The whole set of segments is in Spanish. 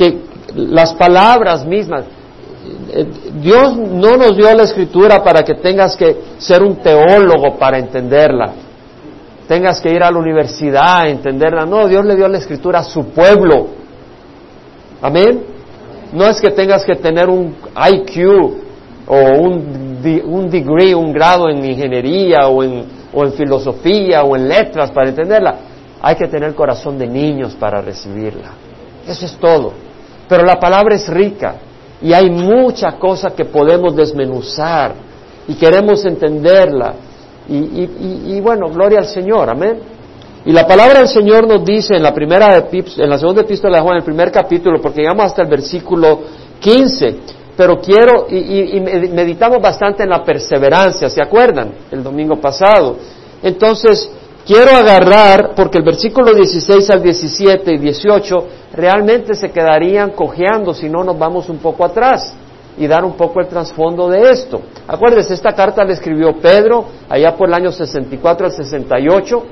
que las palabras mismas, eh, Dios no nos dio la escritura para que tengas que ser un teólogo para entenderla, tengas que ir a la universidad a entenderla. No, Dios le dio la escritura a su pueblo. Amén. No es que tengas que tener un IQ o un, un degree, un grado en ingeniería o en, o en filosofía o en letras para entenderla. Hay que tener corazón de niños para recibirla. Eso es todo. Pero la palabra es rica y hay mucha cosa que podemos desmenuzar y queremos entenderla. Y, bueno, gloria al Señor, amén. Y la palabra del Señor nos dice en la primera en la segunda epístola de Juan, en el primer capítulo, porque llegamos hasta el versículo 15, pero quiero, y, y, meditamos bastante en la perseverancia, ¿se acuerdan? El domingo pasado. Entonces, quiero agarrar, porque el versículo 16 al 17 y 18 realmente se quedarían cojeando si no nos vamos un poco atrás y dar un poco el trasfondo de esto. Acuérdense, esta carta la escribió Pedro allá por el año 64 al 68,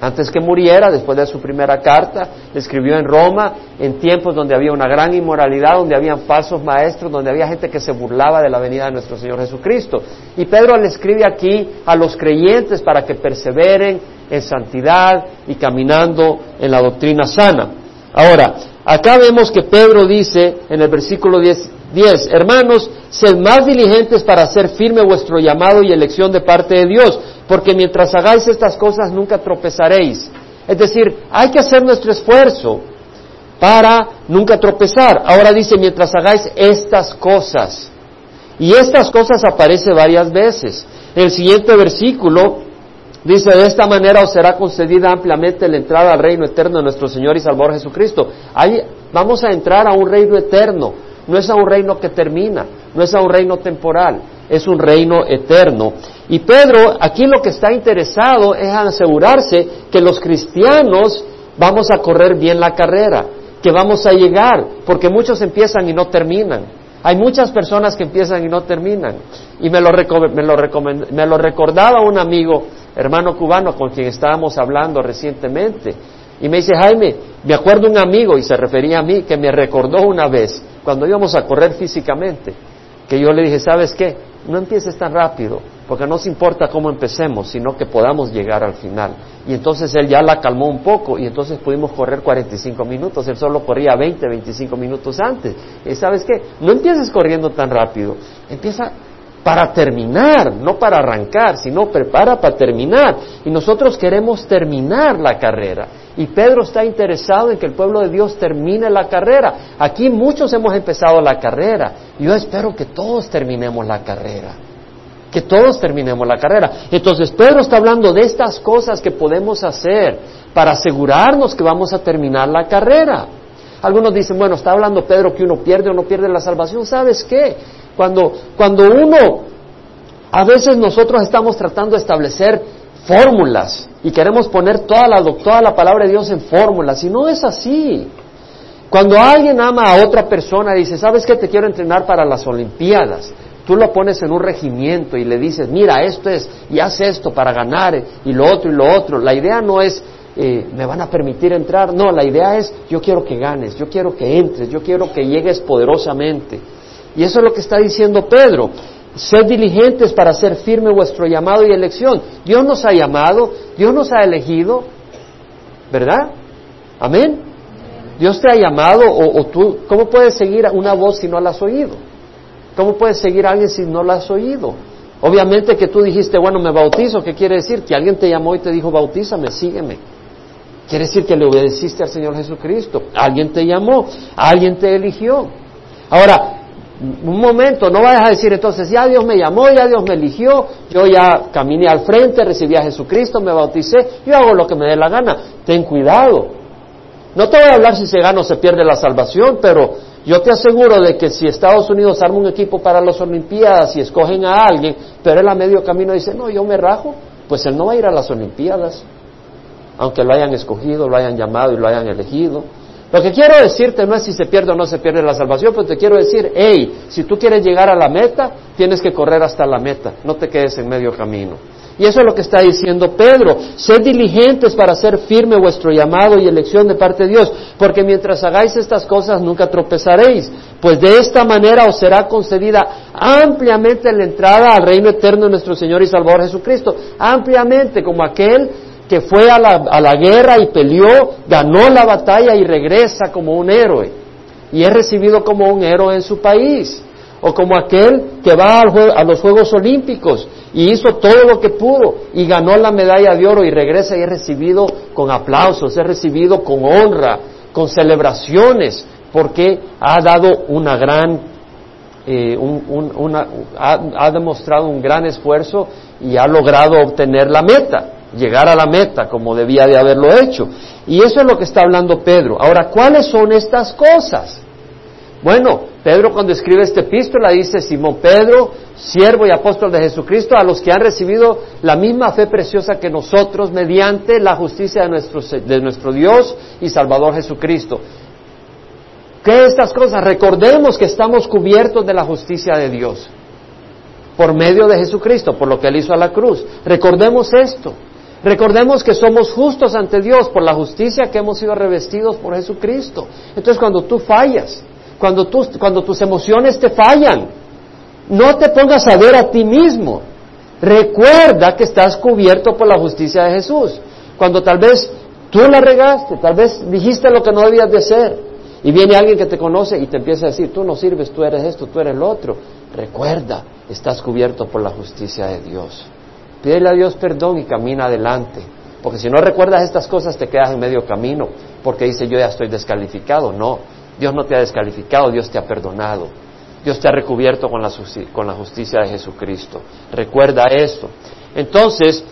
antes que muriera, después de su primera carta, escribió en Roma, en tiempos donde había una gran inmoralidad, donde habían falsos maestros, donde había gente que se burlaba de la venida de nuestro Señor Jesucristo. Y Pedro le escribe aquí a los creyentes para que perseveren en santidad y caminando en la doctrina sana. Ahora, acá vemos que Pedro dice en el versículo 10, hermanos, sed más diligentes para hacer firme vuestro llamado y elección de parte de Dios, porque mientras hagáis estas cosas nunca tropezaréis. Es decir, hay que hacer nuestro esfuerzo para nunca tropezar. Ahora dice, mientras hagáis estas cosas. Y estas cosas aparece varias veces. En el siguiente versículo Dice, de esta manera os será concedida ampliamente la entrada al reino eterno de nuestro Señor y Salvador Jesucristo. Ahí vamos a entrar a un reino eterno, no es a un reino que termina, no es a un reino temporal, es un reino eterno. Y Pedro aquí lo que está interesado es asegurarse que los cristianos vamos a correr bien la carrera, que vamos a llegar, porque muchos empiezan y no terminan. Hay muchas personas que empiezan y no terminan. Y me lo, me lo, me lo recordaba un amigo, hermano cubano, con quien estábamos hablando recientemente. Y me dice, Jaime, me acuerdo un amigo, y se refería a mí, que me recordó una vez, cuando íbamos a correr físicamente, que yo le dije, ¿sabes qué? No empieces tan rápido, porque no se importa cómo empecemos, sino que podamos llegar al final. Y entonces él ya la calmó un poco y entonces pudimos correr 45 minutos, él solo corría 20, 25 minutos antes. Y sabes qué, no empieces corriendo tan rápido, empieza para terminar, no para arrancar, sino prepara para terminar. Y nosotros queremos terminar la carrera. Y Pedro está interesado en que el pueblo de Dios termine la carrera. Aquí muchos hemos empezado la carrera. Yo espero que todos terminemos la carrera que todos terminemos la carrera. Entonces Pedro está hablando de estas cosas que podemos hacer para asegurarnos que vamos a terminar la carrera. Algunos dicen, bueno, está hablando Pedro que uno pierde o no pierde la salvación. ¿Sabes qué? Cuando, cuando uno, a veces nosotros estamos tratando de establecer fórmulas y queremos poner toda la, toda la palabra de Dios en fórmulas y no es así. Cuando alguien ama a otra persona y dice, ¿sabes qué? Te quiero entrenar para las Olimpiadas tú lo pones en un regimiento y le dices, mira, esto es, y haz esto para ganar, y lo otro y lo otro. La idea no es, eh, me van a permitir entrar, no, la idea es, yo quiero que ganes, yo quiero que entres, yo quiero que llegues poderosamente. Y eso es lo que está diciendo Pedro. Sed diligentes para hacer firme vuestro llamado y elección. Dios nos ha llamado, Dios nos ha elegido, ¿verdad? Amén. Dios te ha llamado o, tú, ¿cómo puedes seguir una voz si no la has oído? ¿Cómo puedes seguir a alguien si no lo has oído? Obviamente que tú dijiste, bueno, me bautizo, ¿qué quiere decir? Que alguien te llamó y te dijo, bautízame, sígueme. Quiere decir que le obedeciste al Señor Jesucristo. Alguien te llamó, alguien te eligió. Ahora, un momento, no vayas a decir entonces, ya Dios me llamó, ya Dios me eligió, yo ya caminé al frente, recibí a Jesucristo, me bauticé, yo hago lo que me dé la gana. Ten cuidado. No te voy a hablar si se gana o se pierde la salvación, pero yo te aseguro de que si Estados Unidos arma un equipo para las Olimpiadas y escogen a alguien, pero él a medio camino dice, no, yo me rajo, pues él no va a ir a las Olimpiadas, aunque lo hayan escogido, lo hayan llamado y lo hayan elegido. Lo que quiero decirte no es si se pierde o no se pierde la salvación, pero te quiero decir, hey, si tú quieres llegar a la meta, tienes que correr hasta la meta, no te quedes en medio camino. Y eso es lo que está diciendo Pedro. Sed diligentes para hacer firme vuestro llamado y elección de parte de Dios, porque mientras hagáis estas cosas nunca tropezaréis, pues de esta manera os será concedida ampliamente la entrada al reino eterno de nuestro Señor y Salvador Jesucristo. Ampliamente, como aquel que fue a la, a la guerra y peleó, ganó la batalla y regresa como un héroe. Y es recibido como un héroe en su país o como aquel que va a los Juegos Olímpicos y hizo todo lo que pudo y ganó la medalla de oro y regresa y es recibido con aplausos, es recibido con honra, con celebraciones, porque ha dado una gran, eh, ha demostrado un gran esfuerzo y ha logrado obtener la meta, llegar a la meta como debía de haberlo hecho. Y eso es lo que está hablando Pedro. Ahora, ¿cuáles son estas cosas? Bueno, Pedro cuando escribe esta epístola dice, Simón Pedro, siervo y apóstol de Jesucristo, a los que han recibido la misma fe preciosa que nosotros mediante la justicia de nuestro, de nuestro Dios y Salvador Jesucristo. ¿Qué estas cosas? Recordemos que estamos cubiertos de la justicia de Dios por medio de Jesucristo, por lo que Él hizo a la cruz. Recordemos esto. Recordemos que somos justos ante Dios por la justicia que hemos sido revestidos por Jesucristo. Entonces cuando tú fallas, cuando, cuando tus emociones te fallan. No te pongas a ver a ti mismo. Recuerda que estás cubierto por la justicia de Jesús. Cuando tal vez tú la regaste, tal vez dijiste lo que no debías de hacer, y viene alguien que te conoce y te empieza a decir, tú no sirves, tú eres esto, tú eres lo otro. Recuerda, estás cubierto por la justicia de Dios. Pídele a Dios perdón y camina adelante. Porque si no recuerdas estas cosas te quedas en medio camino, porque dice yo ya estoy descalificado. No, Dios no te ha descalificado, Dios te ha perdonado. Dios te ha recubierto con la, justicia de Jesucristo. Recuerda eso. Entonces,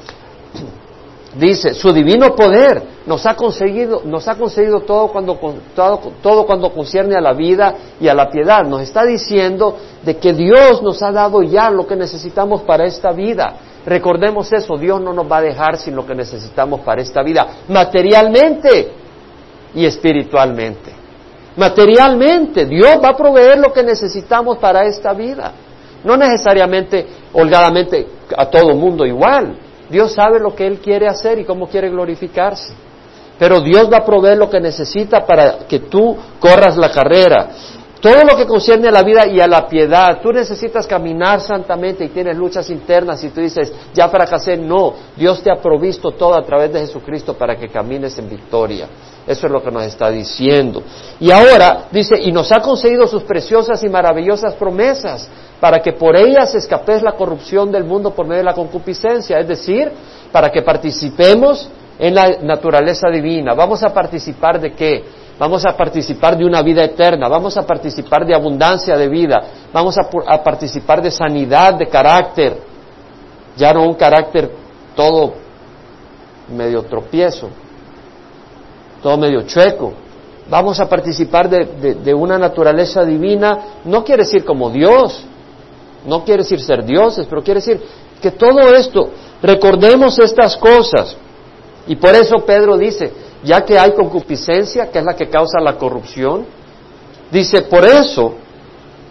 dice, su divino poder nos ha conseguido, nos ha concedido todo cuando, todo, todo cuando concierne a la vida y a la piedad. Nos está diciendo de que Dios nos ha dado ya lo que necesitamos para esta vida. Recordemos eso, Dios no nos va a dejar sin lo que necesitamos para esta vida, materialmente y espiritualmente materialmente. Dios va a proveer lo que necesitamos para esta vida. No necesariamente, holgadamente, a todo mundo igual. Dios sabe lo que Él quiere hacer y cómo quiere glorificarse. Pero Dios va a proveer lo que necesita para que tú corras la carrera. Todo lo que concierne a la vida y a la piedad, tú necesitas caminar santamente y tienes luchas internas y tú dices, ya fracasé, no, Dios te ha provisto todo a través de Jesucristo para que camines en victoria. Eso es lo que nos está diciendo. Y ahora dice, y nos ha concedido sus preciosas y maravillosas promesas para que por ellas escapes la corrupción del mundo por medio de la concupiscencia, es decir, para que participemos en la naturaleza divina. ¿Vamos a participar de qué? Vamos a participar de una vida eterna, vamos a participar de abundancia de vida, vamos a, participar de sanidad de carácter, ya no un carácter todo medio tropiezo, todo medio chueco. Vamos a participar de, una naturaleza divina, no quiere decir como Dios, no quiere decir ser dioses, pero quiere decir que todo esto, recordemos estas cosas. Y por eso Pedro dice, ya que hay concupiscencia, que es la que causa la corrupción, dice, por eso,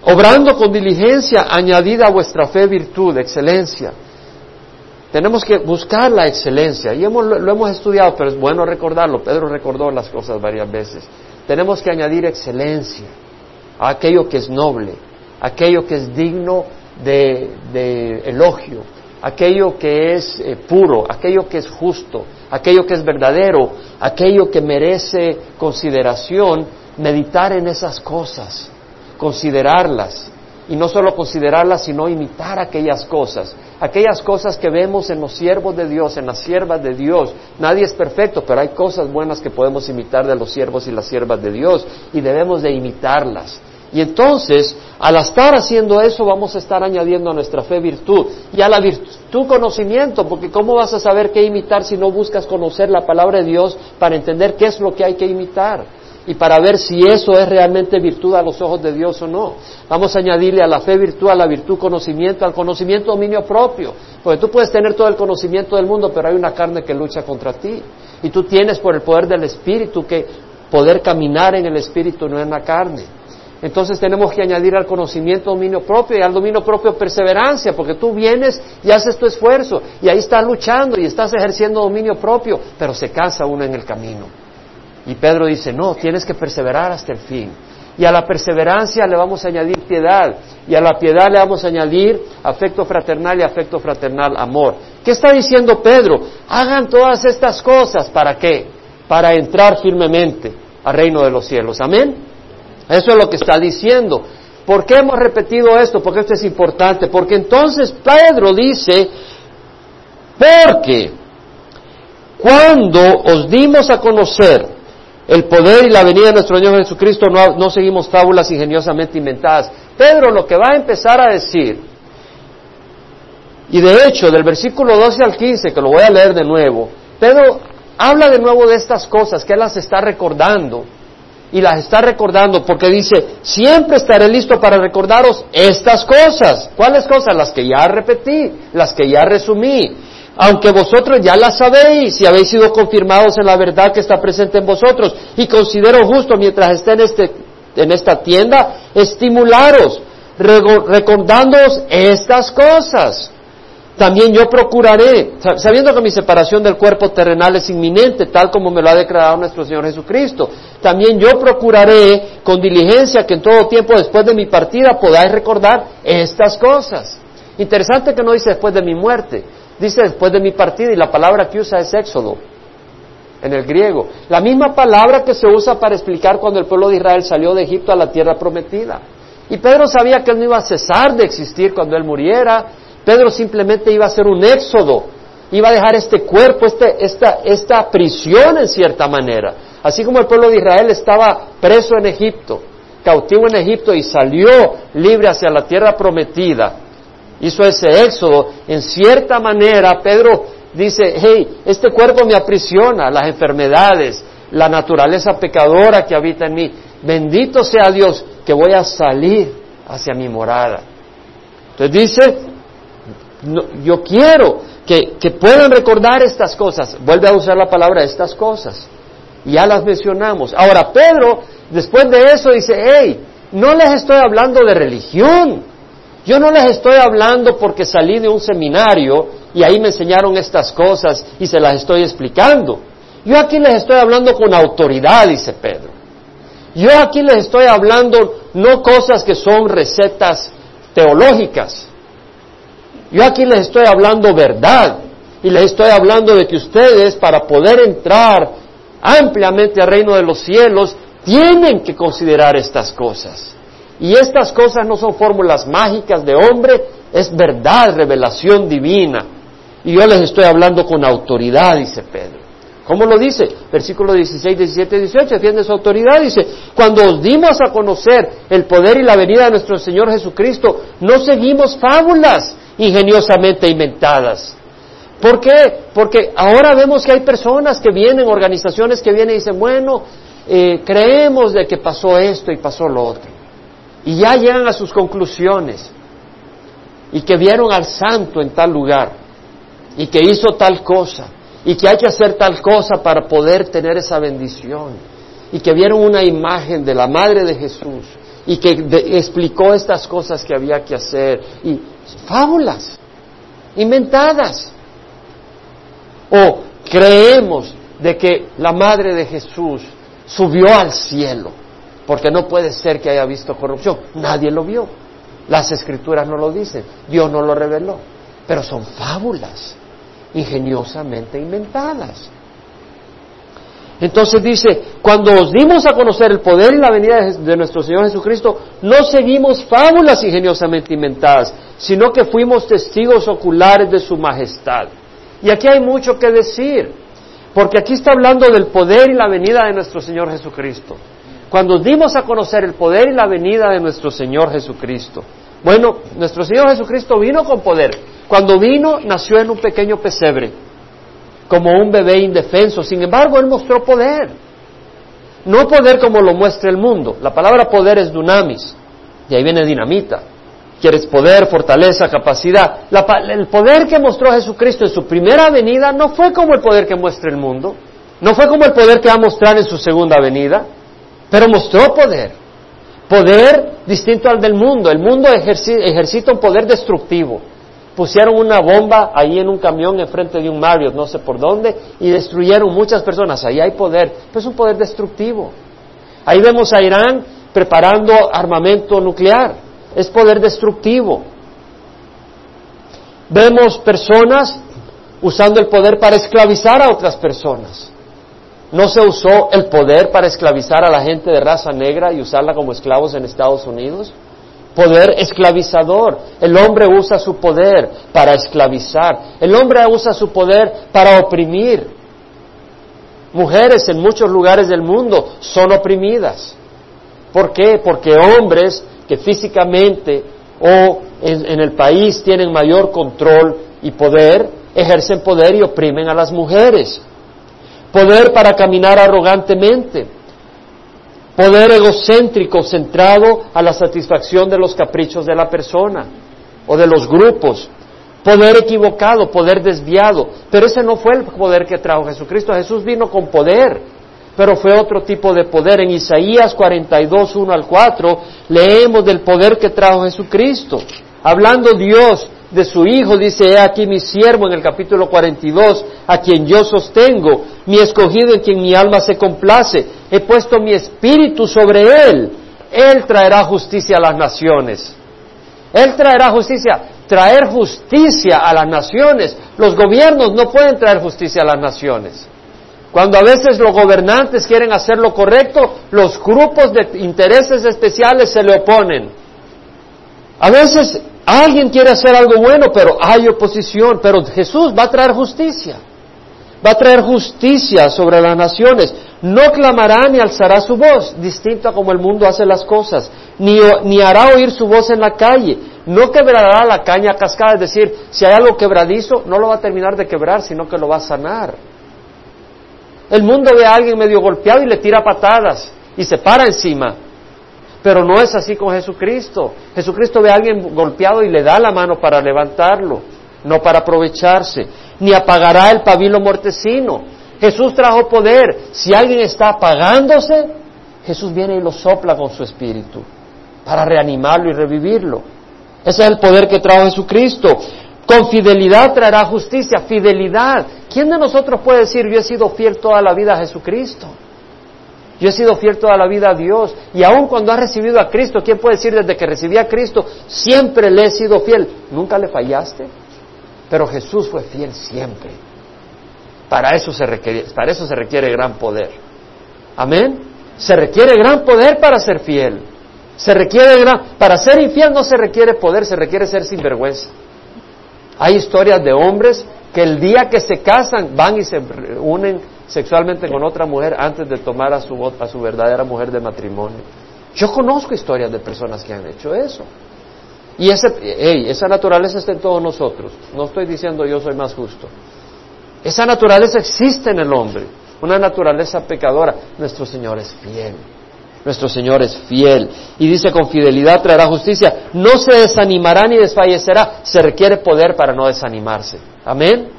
obrando con diligencia, añadida a vuestra fe virtud, excelencia. Tenemos que buscar la excelencia, y hemos, lo hemos estudiado, pero es bueno recordarlo, Pedro recordó las cosas varias veces. Tenemos que añadir excelencia a aquello que es noble, aquello que es digno de elogio, aquello que es eh, puro, aquello que es justo, aquello que es verdadero, aquello que merece consideración, meditar en esas cosas, considerarlas. Y no solo considerarlas, sino imitar aquellas cosas. Aquellas cosas que vemos en los siervos de Dios, en las siervas de Dios. Nadie es perfecto, pero hay cosas buenas que podemos imitar de los siervos y las siervas de Dios. Y debemos de imitarlas. Y entonces, al estar haciendo eso, vamos a estar añadiendo a nuestra fe virtud. Y a la virtud conocimiento, porque ¿cómo vas a saber qué imitar si no buscas conocer la palabra de Dios para entender qué es lo que hay que imitar? Y para ver si eso es realmente virtud a los ojos de Dios o no. Vamos a añadirle a la fe virtud, a la virtud conocimiento, al conocimiento dominio propio. Porque tú puedes tener todo el conocimiento del mundo, pero hay una carne que lucha contra ti. Y tú tienes por el poder del Espíritu que poder caminar en el Espíritu, no en la carne. Entonces tenemos que añadir al conocimiento dominio propio y al dominio propio perseverancia, porque tú vienes y haces tu esfuerzo y ahí estás luchando y estás ejerciendo dominio propio, pero se cansa uno en el camino. Y Pedro dice, no, tienes que perseverar hasta el fin. Y a la perseverancia le vamos a añadir piedad. Y a la piedad le vamos a añadir afecto fraternal y afecto fraternal amor. ¿Qué está diciendo Pedro? Hagan todas estas cosas. ¿Para qué? Para entrar firmemente al reino de los cielos. Amén. Eso es lo que está diciendo. ¿Por qué hemos repetido esto? Porque esto es importante. Porque entonces Pedro dice, porque cuando os dimos a conocer el poder y la venida de nuestro Señor Jesucristo, no, seguimos fábulas ingeniosamente inventadas. Pedro lo que va a empezar a decir, y de hecho del versículo 12 al 15, que lo voy a leer de nuevo, Pedro habla de nuevo de estas cosas, que él las está recordando, y las está recordando porque dice, siempre estaré listo para recordaros estas cosas. ¿Cuáles cosas? Las que ya repetí, las que ya resumí aunque vosotros ya la sabéis y habéis sido confirmados en la verdad que está presente en vosotros. Y considero justo, mientras esté en, este, en esta tienda, estimularos, recordándoos estas cosas. También yo procuraré, sabiendo que mi separación del cuerpo terrenal es inminente, tal como me lo ha declarado nuestro Señor Jesucristo, también yo procuraré con diligencia que en todo tiempo después de mi partida podáis recordar estas cosas. Interesante que no dice después de mi muerte, Dice después de mi partida y la palabra que usa es éxodo en el griego. La misma palabra que se usa para explicar cuando el pueblo de Israel salió de Egipto a la tierra prometida. Y Pedro sabía que él no iba a cesar de existir cuando él muriera. Pedro simplemente iba a hacer un éxodo. Iba a dejar este cuerpo, este, esta, esta prisión en cierta manera. Así como el pueblo de Israel estaba preso en Egipto, cautivo en Egipto y salió libre hacia la tierra prometida hizo ese éxodo, en cierta manera Pedro dice, hey, este cuerpo me aprisiona, las enfermedades, la naturaleza pecadora que habita en mí. Bendito sea Dios que voy a salir hacia mi morada. Entonces dice, yo quiero que, que, puedan recordar estas cosas. Vuelve a usar la palabra estas cosas. Ya las mencionamos. Ahora Pedro, después de eso, dice, hey, no les estoy hablando de religión. Yo no les estoy hablando porque salí de un seminario y ahí me enseñaron estas cosas y se las estoy explicando. Yo aquí les estoy hablando con autoridad, dice Pedro. Yo aquí les estoy hablando no cosas que son recetas teológicas. Yo aquí les estoy hablando verdad y les estoy hablando de que ustedes para poder entrar ampliamente al reino de los cielos tienen que considerar estas cosas. Y estas cosas no son fórmulas mágicas de hombre, es verdad, revelación divina. Y yo les estoy hablando con autoridad, dice Pedro. ¿Cómo lo dice? Versículo 16, 17, 18, defiende su autoridad, dice, cuando os dimos a conocer el poder y la venida de nuestro Señor Jesucristo, no seguimos fábulas ingeniosamente inventadas. ¿Por qué? Porque ahora vemos que hay personas que vienen, organizaciones que vienen y dicen, bueno, eh, creemos de que pasó esto y pasó lo otro y ya llegan a sus conclusiones. Y que vieron al santo en tal lugar. Y que hizo tal cosa. Y que hay que hacer tal cosa para poder tener esa bendición. Y que vieron una imagen de la madre de Jesús. Y que explicó estas cosas que había que hacer. Y fábulas inventadas o creemos de que la madre de Jesús subió al cielo porque no puede ser que haya visto corrupción. Nadie lo vio. Las escrituras no lo dicen. Dios no lo reveló. Pero son fábulas ingeniosamente inventadas. Entonces dice, cuando os dimos a conocer el poder y la venida de nuestro Señor Jesucristo, no seguimos fábulas ingeniosamente inventadas, sino que fuimos testigos oculares de su majestad. Y aquí hay mucho que decir, porque aquí está hablando del poder y la venida de nuestro Señor Jesucristo cuando dimos a conocer el poder y la venida de nuestro Señor Jesucristo. Bueno, nuestro Señor Jesucristo vino con poder. Cuando vino, nació en un pequeño pesebre, como un bebé indefenso. Sin embargo, Él mostró poder. No poder como lo muestra el mundo. La palabra poder es dunamis. Y ahí viene dinamita. Quieres poder, fortaleza, capacidad. el poder que mostró Jesucristo en su primera venida no fue como el poder que muestra el mundo. No fue como el poder que va a mostrar en su segunda venida pero mostró poder. Poder distinto al del mundo. El mundo ejercita un poder destructivo. Pusieron una bomba ahí en un camión enfrente de un Marriott, no sé por dónde, y destruyeron muchas personas. Ahí hay poder, pero es un poder destructivo. Ahí vemos a Irán preparando armamento nuclear. Es poder destructivo. Vemos personas usando el poder para esclavizar a otras personas. ¿No se usó el poder para esclavizar a la gente de raza negra y usarla como esclavos en Estados Unidos? Poder esclavizador. El hombre usa su poder para esclavizar. El hombre usa su poder para oprimir. Mujeres en muchos lugares del mundo son oprimidas. ¿Por qué? Porque hombres que físicamente o en, el país tienen mayor control y poder, ejercen poder y oprimen a las mujeres. Poder para caminar arrogantemente. Poder egocéntrico centrado a la satisfacción de los caprichos de la persona o de los grupos. Poder equivocado, poder desviado. Pero ese no fue el poder que trajo Jesucristo. Jesús vino con poder, pero fue otro tipo de poder. En Isaías 42, 1 al 4, leemos del poder que trajo Jesucristo. Hablando Dios de su Hijo, dice, he aquí mi siervo en el capítulo 42, a quien yo sostengo, mi escogido en quien mi alma se complace, he puesto mi espíritu sobre él, él traerá justicia a las naciones. Él traerá justicia, traer justicia a las naciones. Los gobiernos no pueden traer justicia a las naciones. Cuando a veces los gobernantes quieren hacer lo correcto, los grupos de intereses especiales se le oponen. A veces Alguien quiere hacer algo bueno, pero hay oposición. Pero Jesús va a traer justicia. Va a traer justicia sobre las naciones. No clamará ni alzará su voz, distinto a como el mundo hace las cosas. Ni, ni hará oír su voz en la calle. No quebrará la caña cascada. Es decir, si hay algo quebradizo, no lo va a terminar de quebrar, sino que lo va a sanar. El mundo ve a alguien medio golpeado y le tira patadas y se para encima. Pero no es así con Jesucristo. Jesucristo ve a alguien golpeado y le da la mano para levantarlo, no para aprovecharse. Ni apagará el pabilo mortecino. Jesús trajo poder. Si alguien está apagándose, Jesús viene y lo sopla con su espíritu para reanimarlo y revivirlo. Ese es el poder que trajo Jesucristo. Con fidelidad traerá justicia, fidelidad. ¿Quién de nosotros puede decir yo he sido fiel toda la vida a Jesucristo? Yo he sido fiel toda la vida a Dios. Y aun cuando has recibido a Cristo, ¿quién puede decir desde que recibí a Cristo, siempre le he sido fiel? ¿Nunca le fallaste? Pero Jesús fue fiel siempre. Para eso se requiere, para eso se requiere gran poder. Amén. Se requiere gran poder para ser fiel. Se requiere gran, para ser infiel no se requiere poder, se requiere ser sinvergüenza. Hay historias de hombres que el día que se casan van y se unen sexualmente con otra mujer antes de tomar a su, a su verdadera mujer de matrimonio. Yo conozco historias de personas que han hecho eso. Y ese, esa naturaleza está en todos nosotros. No estoy diciendo yo soy más justo. Esa naturaleza existe en el hombre, una naturaleza pecadora. Nuestro Señor es fiel. Nuestro Señor es fiel. Y dice, con fidelidad traerá justicia. No se desanimará ni desfallecerá. Se requiere poder para no desanimarse. Amén.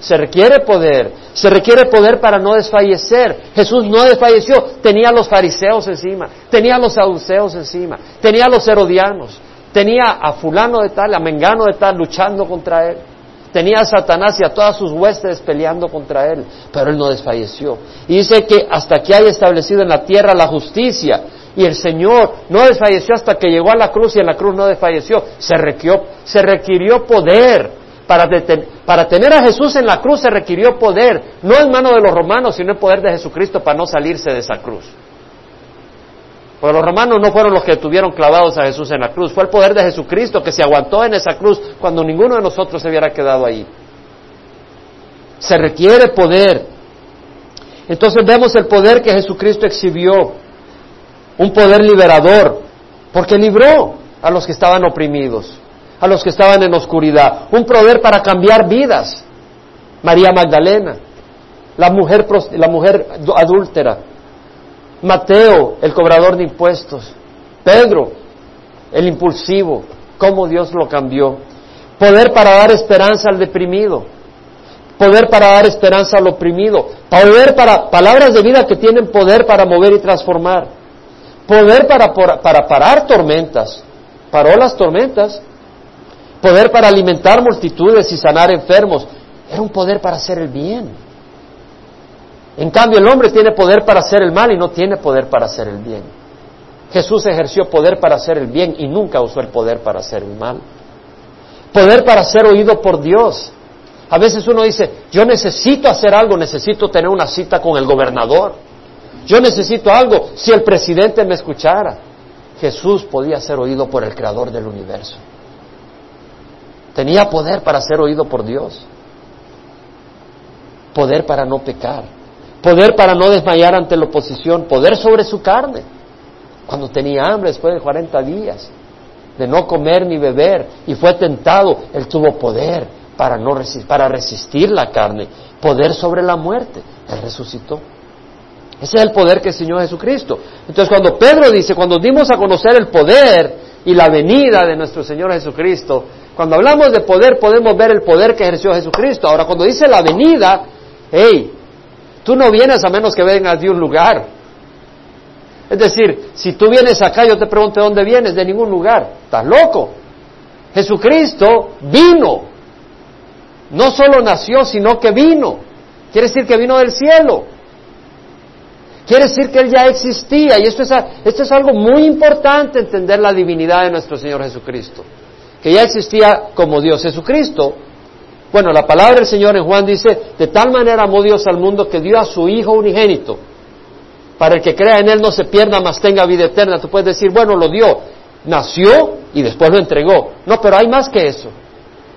Se requiere poder. Se requiere poder para no desfallecer. Jesús no desfalleció. Tenía a los fariseos encima. Tenía a los saduceos encima. Tenía a los herodianos. Tenía a fulano de tal, a mengano de tal luchando contra él. Tenía a Satanás y a todas sus huestes peleando contra él. Pero él no desfalleció. Y dice que hasta que haya establecido en la tierra la justicia. Y el Señor no desfalleció hasta que llegó a la cruz y en la cruz no desfalleció. Se requirió, se requirió poder para, para, tener a Jesús en la cruz se requirió poder, no en mano de los romanos, sino el poder de Jesucristo para no salirse de esa cruz. Porque los romanos no fueron los que tuvieron clavados a Jesús en la cruz, fue el poder de Jesucristo que se aguantó en esa cruz cuando ninguno de nosotros se hubiera quedado ahí. Se requiere poder. Entonces vemos el poder que Jesucristo exhibió, un poder liberador, porque libró a los que estaban oprimidos a los que estaban en oscuridad, un poder para cambiar vidas. María Magdalena, la mujer, la mujer adúltera, Mateo, el cobrador de impuestos, Pedro, el impulsivo, cómo Dios lo cambió. Poder para dar esperanza al deprimido, poder para dar esperanza al oprimido, poder para palabras de vida que tienen poder para mover y transformar, Poder para, para parar tormentas. Paró las tormentas. Poder para alimentar multitudes y sanar enfermos. Era un poder para hacer el bien. En cambio, el hombre tiene poder para hacer el mal y no tiene poder para hacer el bien. Jesús ejerció poder para hacer el bien y nunca usó el poder para hacer el mal. Poder para ser oído por Dios. A veces uno dice, yo necesito hacer algo, necesito tener una cita con el gobernador. Yo necesito algo, si el presidente me escuchara. Jesús podía ser oído por el creador del universo. Tenía poder para ser oído por Dios. Poder para no pecar. Poder para no desmayar ante la oposición. Poder sobre su carne. Cuando tenía hambre después de 40 días de no comer ni beber y fue tentado, él tuvo poder para, no para resistir la carne, poder sobre la muerte. Él resucitó. Ese es el poder que enseñó Jesucristo. Entonces cuando Pedro dice, cuando dimos a conocer el poder y la venida de nuestro Señor Jesucristo, cuando hablamos de poder podemos ver el poder que ejerció Jesucristo. Ahora cuando dice la venida, hey, tú no vienes a menos que vengas de un lugar. Es decir, si tú vienes acá, yo te pregunto de dónde vienes, de ningún lugar. Estás loco. Jesucristo vino. No solo nació, sino que vino. Quiere decir que vino del cielo. Quiere decir que Él ya existía. Y esto es, esto es algo muy importante, entender la divinidad de nuestro Señor Jesucristo. Que ya existía como Dios. Jesucristo, bueno, la palabra del Señor en Juan dice, de tal manera amó Dios al mundo que dio a su Hijo unigénito. Para el que crea en Él no se pierda, mas tenga vida eterna. Tú puedes decir, bueno, lo dio. Nació y después lo entregó. No, pero hay más que eso.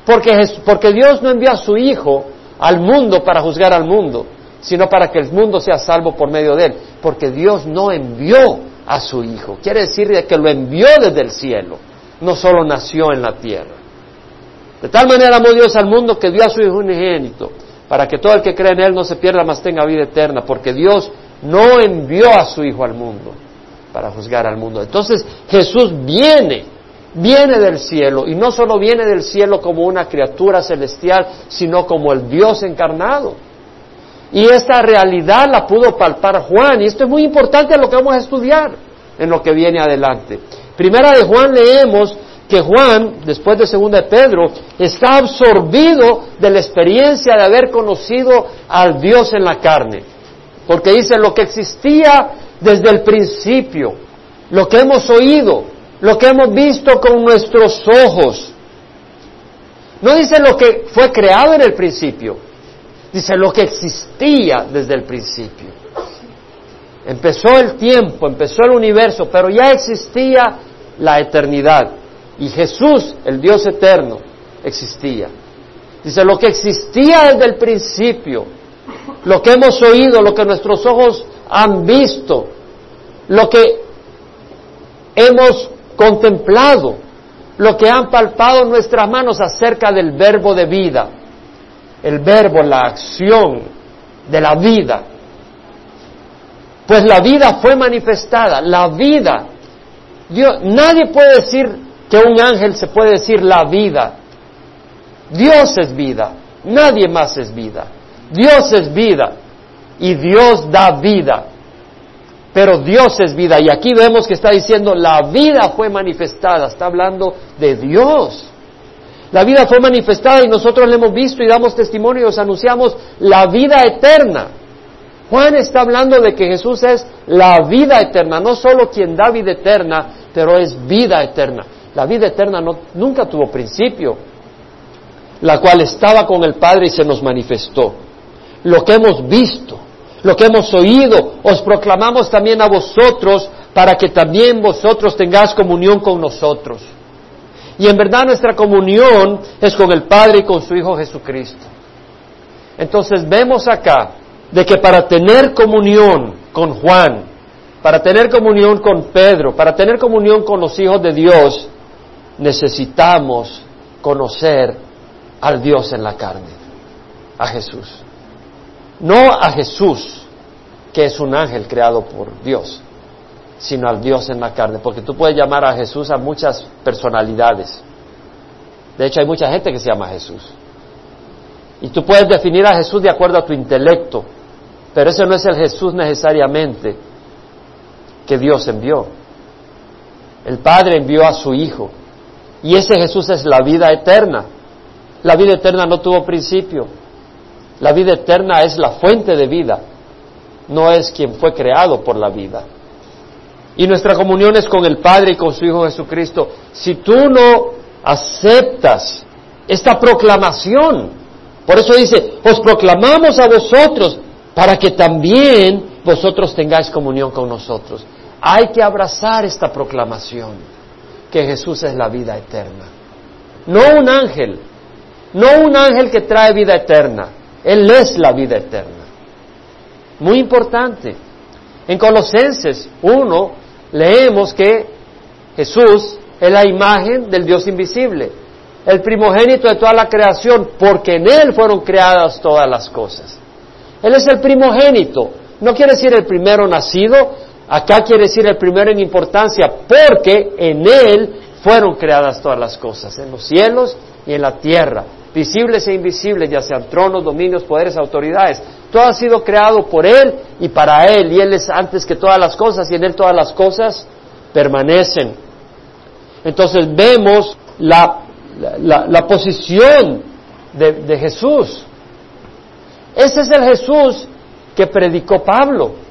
Porque, porque Dios no envió a su Hijo al mundo para juzgar al mundo, sino para que el mundo sea salvo por medio de él, porque Dios no envió a su Hijo. Quiere decir que lo envió desde el cielo, no solo nació en la tierra. De tal manera amó Dios al mundo que dio a su Hijo unigénito, para que todo el que cree en Él no se pierda, mas tenga vida eterna, porque Dios no envió a su Hijo al mundo para juzgar al mundo. Entonces Jesús viene, viene del cielo, y no solo viene del cielo como una criatura celestial, sino como el Dios encarnado. Y esta realidad la pudo palpar Juan, y esto es muy importante lo que vamos a estudiar en lo que viene adelante. Primera de Juan leemos que Juan, después de segunda de Pedro, está absorbido de la experiencia de haber conocido al Dios en la carne. Porque dice lo que existía desde el principio, lo que hemos oído, lo que hemos visto con nuestros ojos. No dice lo que fue creado en el principio, Dice lo que existía desde el principio. Empezó el tiempo, empezó el universo, pero ya existía la eternidad. Y Jesús, el Dios eterno, existía. Dice lo que existía desde el principio, lo que hemos oído, lo que nuestros ojos han visto, lo que hemos contemplado, lo que han palpado nuestras manos acerca del verbo de vida el verbo, la acción de la vida. Pues la vida fue manifestada, la vida. Dios, nadie puede decir que un ángel se puede decir la vida. Dios es vida, nadie más es vida. Dios es vida y Dios da vida. Pero Dios es vida y aquí vemos que está diciendo la vida fue manifestada, está hablando de Dios. La vida fue manifestada y nosotros la hemos visto y damos testimonio y os anunciamos la vida eterna. Juan está hablando de que Jesús es la vida eterna, no solo quien da vida eterna, pero es vida eterna. La vida eterna nunca tuvo principio, la cual estaba con el Padre y se nos manifestó. Lo que hemos visto, lo que hemos oído, os proclamamos también a vosotros para que también vosotros tengáis comunión con nosotros. Y en verdad nuestra comunión es con el Padre y con su Hijo Jesucristo. Entonces vemos acá de que para tener comunión con Juan, para tener comunión con Pedro, para tener comunión con los hijos de Dios, necesitamos conocer al Dios en la carne, a Jesús. No a Jesús, que es un ángel creado por Dios, sino al Dios en la carne, porque tú puedes llamar a Jesús a muchas personalidades. De hecho, hay mucha gente que se llama Jesús. Y tú puedes definir a Jesús de acuerdo a tu intelecto, pero ese no es el Jesús necesariamente que Dios envió. El Padre envió a su Hijo. Y ese Jesús es la vida eterna. La vida eterna no tuvo principio. La vida eterna es la fuente de vida, no es quien fue creado por la vida. Y nuestra comunión es con el Padre y con su Hijo Jesucristo. Si tú no aceptas esta proclamación, por eso dice, os proclamamos a vosotros para que también vosotros tengáis comunión con nosotros. Hay que abrazar esta proclamación, que Jesús es la vida eterna. No un ángel, no un ángel que trae vida eterna, Él es la vida eterna. Muy importante. En Colosenses 1 leemos que Jesús es la imagen del Dios invisible, el primogénito de toda la creación, porque en Él fueron creadas todas las cosas. Él es el primogénito, no quiere decir el primero nacido, acá quiere decir el primero en importancia, porque en Él fueron creadas todas las cosas, en los cielos y en la tierra, visibles e invisibles, ya sean tronos, dominios, poderes, autoridades. Todo ha sido creado por Él y para Él, y Él es antes que todas las cosas, y en Él todas las cosas permanecen. Entonces vemos la, la, posición de, de Jesús. Ese es el Jesús que predicó Pablo.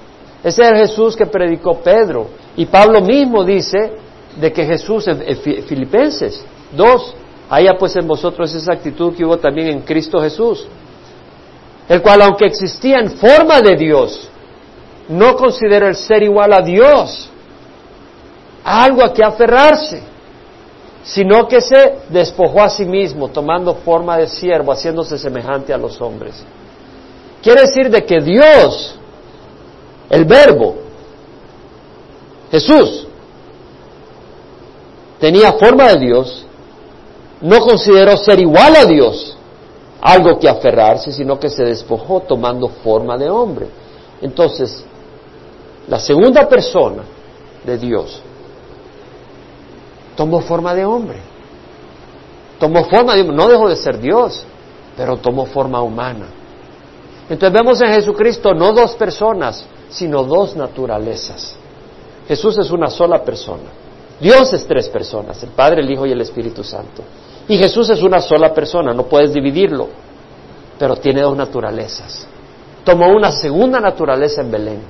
Ese es el Jesús que predicó Pedro. Y Pablo mismo dice de que Jesús, en Filipenses 2, haya pues en vosotros esa actitud que hubo también en Cristo Jesús, el cual aunque existía en forma de Dios, no considera el ser igual a Dios, algo a que aferrarse, sino que se despojó a sí mismo, tomando forma de siervo, haciéndose semejante a los hombres. Quiere decir de que Dios, el verbo, Jesús, tenía forma de Dios, no consideró ser igual a Dios algo que aferrarse, sino que se despojó tomando forma de hombre. Entonces, la segunda persona de Dios tomó forma de hombre. Tomó forma de no dejó de ser Dios, pero tomó forma humana. Entonces vemos en Jesucristo no dos personas, sino dos naturalezas. Jesús es una sola persona. Dios es tres personas, el Padre, el Hijo y el Espíritu Santo. Y Jesús es una sola persona, no puedes dividirlo, pero tiene dos naturalezas. Tomó una segunda naturaleza en Belén,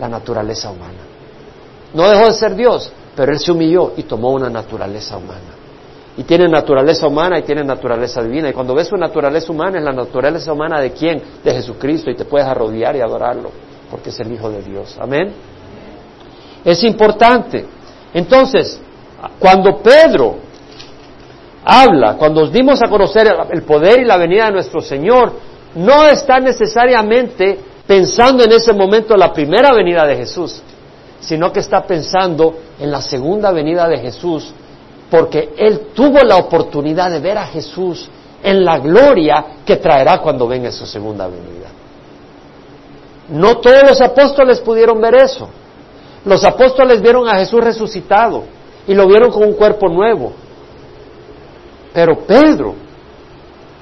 la naturaleza humana. No dejó de ser Dios, pero Él se humilló y tomó una naturaleza humana. Y tiene naturaleza humana y tiene naturaleza divina. Y cuando ves su naturaleza humana, es la naturaleza humana de quién? De Jesucristo. Y te puedes arrodillar y adorarlo, porque es el Hijo de Dios. Amén. Es importante. Entonces, cuando Pedro habla, cuando nos dimos a conocer el poder y la venida de nuestro Señor, no está necesariamente pensando en ese momento la primera venida de Jesús, sino que está pensando en la segunda venida de Jesús porque él tuvo la oportunidad de ver a Jesús en la gloria que traerá cuando venga su segunda venida. No todos los apóstoles pudieron ver eso. Los apóstoles vieron a Jesús resucitado y lo vieron con un cuerpo nuevo. Pero Pedro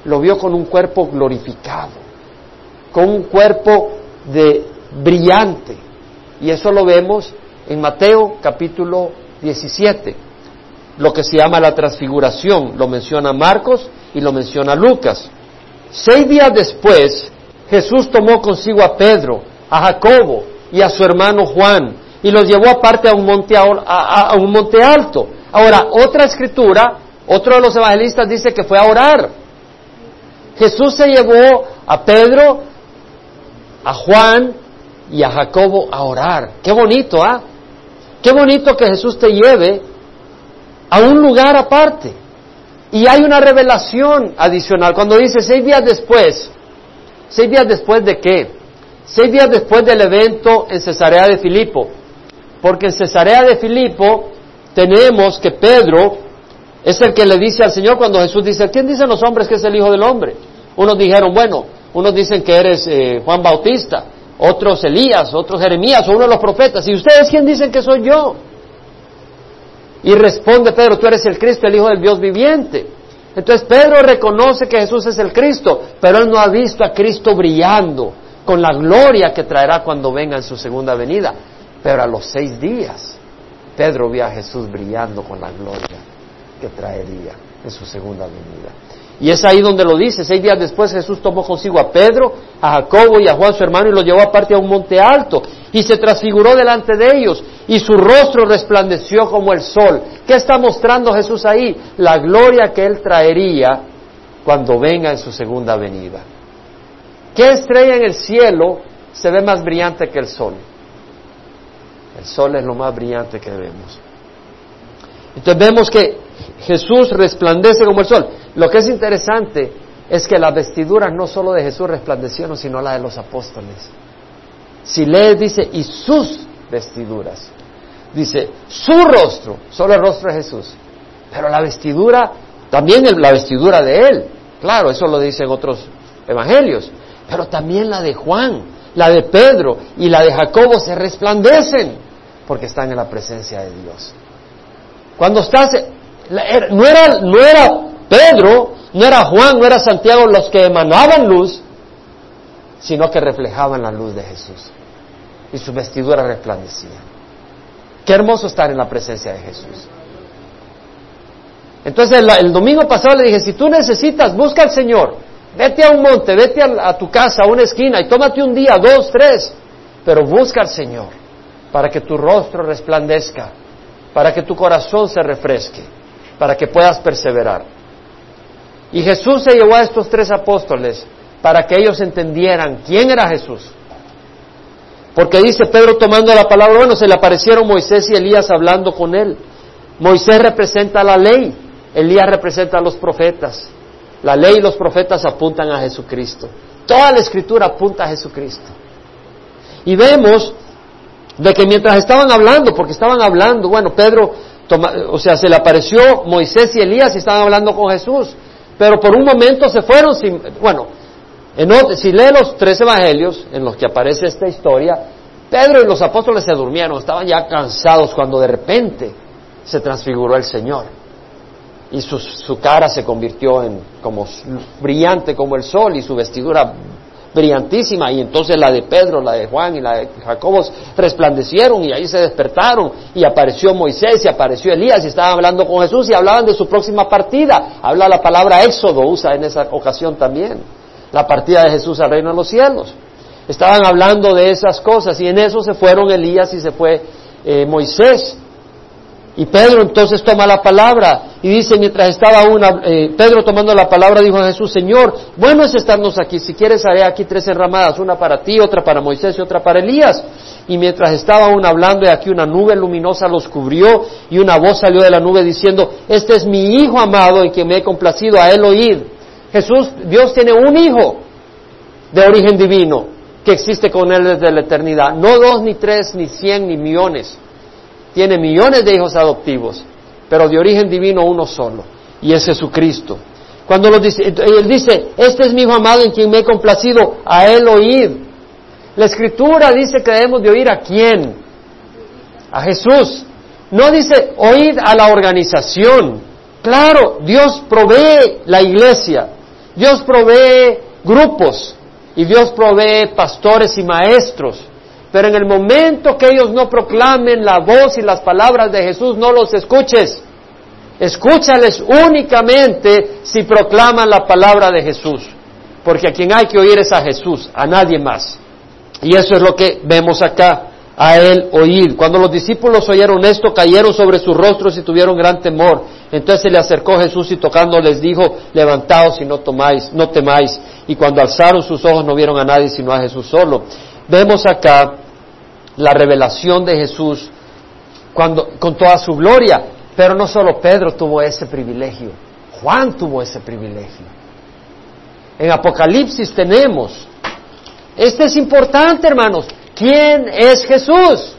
lo vio con un cuerpo glorificado, con un cuerpo de brillante. Y eso lo vemos en Mateo capítulo 17 lo que se llama la transfiguración. Lo menciona Marcos y lo menciona Lucas. Seis días después, Jesús tomó consigo a Pedro, a Jacobo y a su hermano Juan y los llevó aparte a un monte, a, un monte alto. Ahora, otra escritura, otro de los evangelistas dice que fue a orar. Jesús se llevó a Pedro, a Juan y a Jacobo a orar. Qué bonito, ¿ah? Qué bonito que Jesús te lleve a un lugar aparte. Y hay una revelación adicional. Cuando dice seis días después, seis días después de qué? Seis días después del evento en Cesarea de Filipo. Porque en Cesarea de Filipo tenemos que Pedro es el que le dice al Señor cuando Jesús dice, ¿quién dicen los hombres que es el Hijo del Hombre? Unos dijeron, bueno, unos dicen que eres eh, Juan Bautista, otros Elías, otros Jeremías o uno de los profetas. ¿Y ustedes quién dicen que soy yo? Y responde Pedro, tú eres el Cristo, el Hijo del Dios viviente. Entonces Pedro reconoce que Jesús es el Cristo, pero él no ha visto a Cristo brillando con la gloria que traerá cuando venga en su segunda venida. Pero a los seis días, Pedro vio a Jesús brillando con la gloria que traería en su segunda venida. Y es ahí donde lo dice. Seis días después Jesús tomó consigo a Pedro, a Jacobo y a Juan su hermano y los llevó aparte a un monte alto y se transfiguró delante de ellos y su rostro resplandeció como el sol. ¿Qué está mostrando Jesús ahí? La gloria que él traería cuando venga en su segunda venida. ¿Qué estrella en el cielo se ve más brillante que el sol? El sol es lo más brillante que vemos. Entonces vemos que Jesús resplandece como el sol. Lo que es interesante es que las vestiduras no solo de Jesús resplandecieron, sino la de los apóstoles. Si lees, dice, y sus vestiduras. Dice, su rostro, solo el rostro de Jesús. Pero la vestidura, también la vestidura de Él. Claro, eso lo dicen otros evangelios. Pero también la de Juan, la de Pedro y la de Jacobo se resplandecen porque están en la presencia de Dios. Cuando estás, no era, Pedro, no era Juan, no era Santiago los que emanaban luz, sino que reflejaban la luz de Jesús. Y su vestidura resplandecía. Qué hermoso estar en la presencia de Jesús. Entonces el, domingo pasado le dije, si tú necesitas, busca al Señor, vete a un monte, vete a, a tu casa, a una esquina y tómate un día, dos, tres, pero busca al Señor para que tu rostro resplandezca, para que tu corazón se refresque, para que puedas perseverar. Y Jesús se llevó a estos tres apóstoles para que ellos entendieran quién era Jesús. Porque dice Pedro tomando la palabra, bueno, se le aparecieron Moisés y Elías hablando con él. Moisés representa la ley, Elías representa a los profetas. La ley y los profetas apuntan a Jesucristo. Toda la escritura apunta a Jesucristo. Y vemos de que mientras estaban hablando, porque estaban hablando, bueno, Pedro, o sea, se le apareció Moisés y Elías y estaban hablando con Jesús, pero por un momento se fueron sin, bueno, si lee los tres evangelios en los que aparece esta historia, Pedro y los apóstoles se durmieron, estaban ya cansados cuando de repente se transfiguró el Señor y su, su, cara se convirtió en como brillante como el sol y su vestidura brillantísima y entonces la de Pedro, la de Juan y la de Jacobo resplandecieron y ahí se despertaron y apareció Moisés y apareció Elías y estaban hablando con Jesús y hablaban de su próxima partida. Habla la palabra éxodo, usa en esa ocasión también, la partida de Jesús al reino de los cielos. Estaban hablando de esas cosas y en eso se fueron Elías y se fue eh, Moisés. Y Pedro entonces toma la palabra y dice, mientras estaba una, eh, Pedro tomando la palabra dijo a Jesús, Señor, bueno es estarnos aquí, si quieres haré aquí tres enramadas, una para ti, otra para Moisés y otra para Elías. Y mientras estaba aún hablando y aquí una nube luminosa los cubrió y una voz salió de la nube diciendo, este es mi Hijo amado en quien me he complacido a él oír. Jesús, Dios tiene un Hijo de origen divino que existe con él desde la eternidad, no dos, ni tres, ni cien, ni millones tiene millones de hijos adoptivos, pero de origen divino uno solo, y es Jesucristo. Cuando dice, él dice, este es mi hijo amado en quien me he complacido, a él oír. La escritura dice que debemos de oír a quién? A Jesús. No dice oír a la organización. Claro, Dios provee la iglesia, Dios provee grupos y Dios provee pastores y maestros. Pero en el momento que ellos no proclamen la voz y las palabras de Jesús, no los escuches. Escúchales únicamente si proclaman la palabra de Jesús. Porque a quien hay que oír es a Jesús, a nadie más. Y eso es lo que vemos acá, a él oír. Cuando los discípulos oyeron esto, cayeron sobre sus rostros y tuvieron gran temor. Entonces se le acercó Jesús y tocando les dijo, levantaos y no tomáis, no temáis. Y cuando alzaron sus ojos no vieron a nadie sino a Jesús solo. Vemos acá la revelación de Jesús cuando, con toda su gloria. Pero no solo Pedro tuvo ese privilegio, Juan tuvo ese privilegio. En Apocalipsis tenemos, este es importante hermanos, ¿quién es Jesús?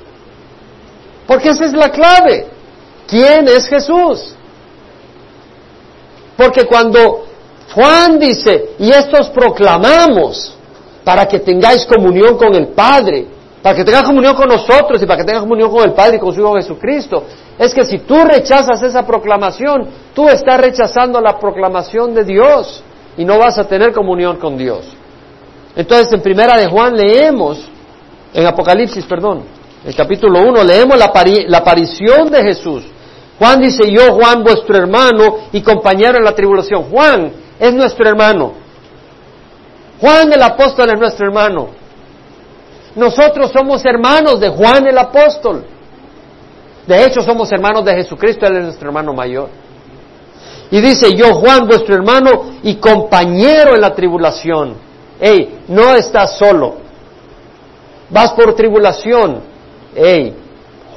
Porque esa es la clave. ¿Quién es Jesús? Porque cuando Juan dice, y estos proclamamos para que tengáis comunión con el Padre, para que tengas comunión con nosotros y para que tengas comunión con el Padre y con su Hijo Jesucristo, es que si tú rechazas esa proclamación, tú estás rechazando la proclamación de Dios y no vas a tener comunión con Dios. Entonces, en primera de Juan leemos, en Apocalipsis, perdón, el capítulo 1, leemos la, la aparición de Jesús. Juan dice, yo Juan, vuestro hermano y compañero en la tribulación. Juan es nuestro hermano. Juan el apóstol es nuestro hermano. Nosotros somos hermanos de Juan el apóstol. De hecho, somos hermanos de Jesucristo, Él es nuestro hermano mayor. Y dice, yo Juan, vuestro hermano y compañero en la tribulación. Ey, no estás solo. Vas por tribulación. Ey,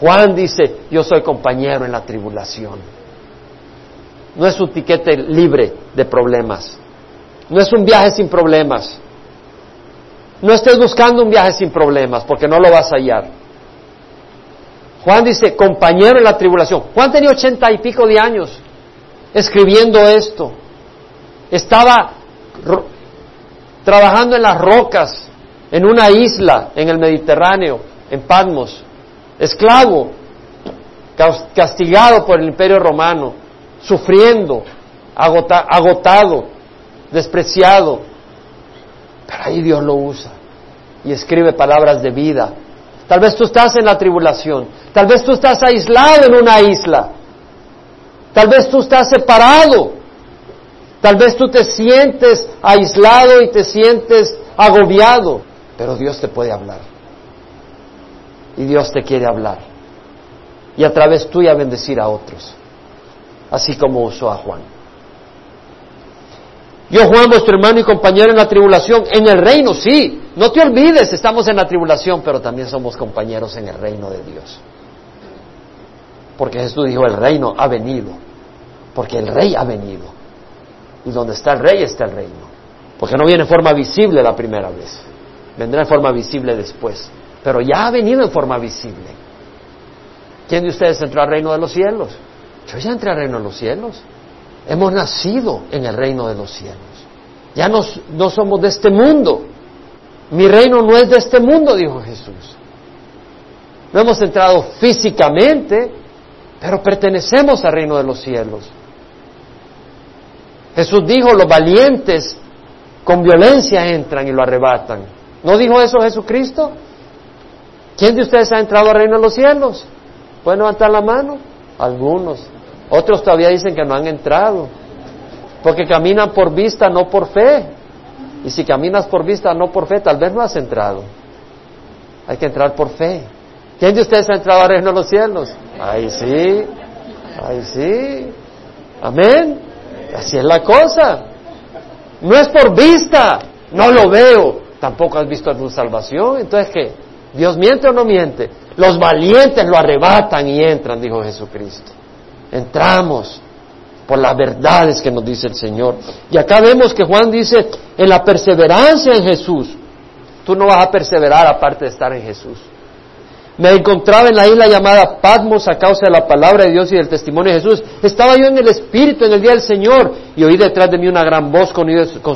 Juan dice, yo soy compañero en la tribulación. No es un tiquete libre de problemas. No es un viaje sin problemas. No estés buscando un viaje sin problemas, porque no lo vas a hallar. Juan dice, compañero en la tribulación. Juan tenía ochenta y pico de años escribiendo esto. Estaba trabajando en las rocas, en una isla en el Mediterráneo, en Patmos, esclavo, castigado por el imperio romano, sufriendo, agotado, despreciado. Pero ahí Dios lo usa y escribe palabras de vida. Tal vez tú estás en la tribulación, tal vez tú estás aislado en una isla, tal vez tú estás separado, tal vez tú te sientes aislado y te sientes agobiado, pero Dios te puede hablar. Y Dios te quiere hablar. Y a través tuya bendecir a otros, así como usó a Juan. Yo, Juan, vuestro hermano y compañero en la tribulación, en el reino, sí. No te olvides, estamos en la tribulación, pero también somos compañeros en el reino de Dios. Porque Jesús dijo, el reino ha venido. Porque el rey ha venido. Y donde está el rey está el reino. Porque no viene en forma visible la primera vez. Vendrá en forma visible después. Pero ya ha venido en forma visible. ¿Quién de ustedes entró al reino de los cielos? Yo ya entré al reino de los cielos. Hemos nacido en el reino de los cielos. Ya no somos de este mundo. Mi reino no es de este mundo, dijo Jesús. No hemos entrado físicamente, pero pertenecemos al reino de los cielos. Jesús dijo, los valientes con violencia entran y lo arrebatan. ¿No dijo eso Jesucristo? ¿Quién de ustedes ha entrado al reino de los cielos? ¿Pueden levantar la mano? Algunos. Otros todavía dicen que no han entrado, porque caminan por vista, no por fe. Y si caminas por vista, no por fe, tal vez no has entrado. Hay que entrar por fe. ¿Quién de ustedes ha entrado al reino de los cielos? Ahí sí, ahí sí. Amén. Así es la cosa. No es por vista, no lo veo. Tampoco has visto tu salvación. Entonces, ¿qué? ¿Dios miente o no miente? Los valientes lo arrebatan y entran, dijo Jesucristo. Entramos por las verdades que nos dice el Señor. Y acá vemos que Juan dice, en la perseverancia en Jesús, tú no vas a perseverar aparte de estar en Jesús. Me encontraba en la isla llamada Patmos a causa de la palabra de Dios y del testimonio de Jesús. Estaba yo en el Espíritu en el día del Señor y oí detrás de mí una gran voz con,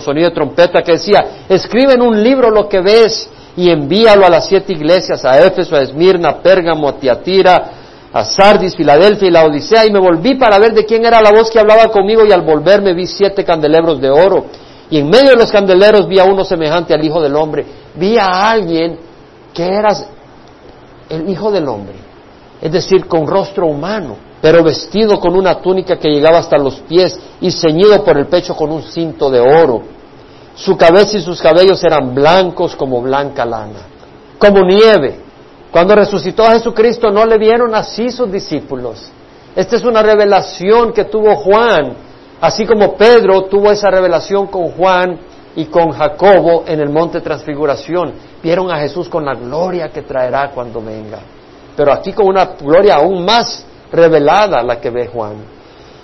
sonido de trompeta que decía, escribe en un libro lo que ves y envíalo a las siete iglesias, a Éfeso, a Esmirna, a Pérgamo, a Tiatira, a Sardis, Filadelfia y la Odisea, y me volví para ver de quién era la voz que hablaba conmigo, y al volverme vi siete candelebros de oro, y en medio de los candeleros vi a uno semejante al Hijo del Hombre, vi a alguien que era el Hijo del Hombre, es decir, con rostro humano, pero vestido con una túnica que llegaba hasta los pies y ceñido por el pecho con un cinto de oro. Su cabeza y sus cabellos eran blancos como blanca lana, como nieve, cuando resucitó a Jesucristo no le vieron así sus discípulos. Esta es una revelación que tuvo Juan, así como Pedro tuvo esa revelación con Juan y con Jacobo en el monte Transfiguración. Vieron a Jesús con la gloria que traerá cuando venga. Pero aquí con una gloria aún más revelada la que ve Juan.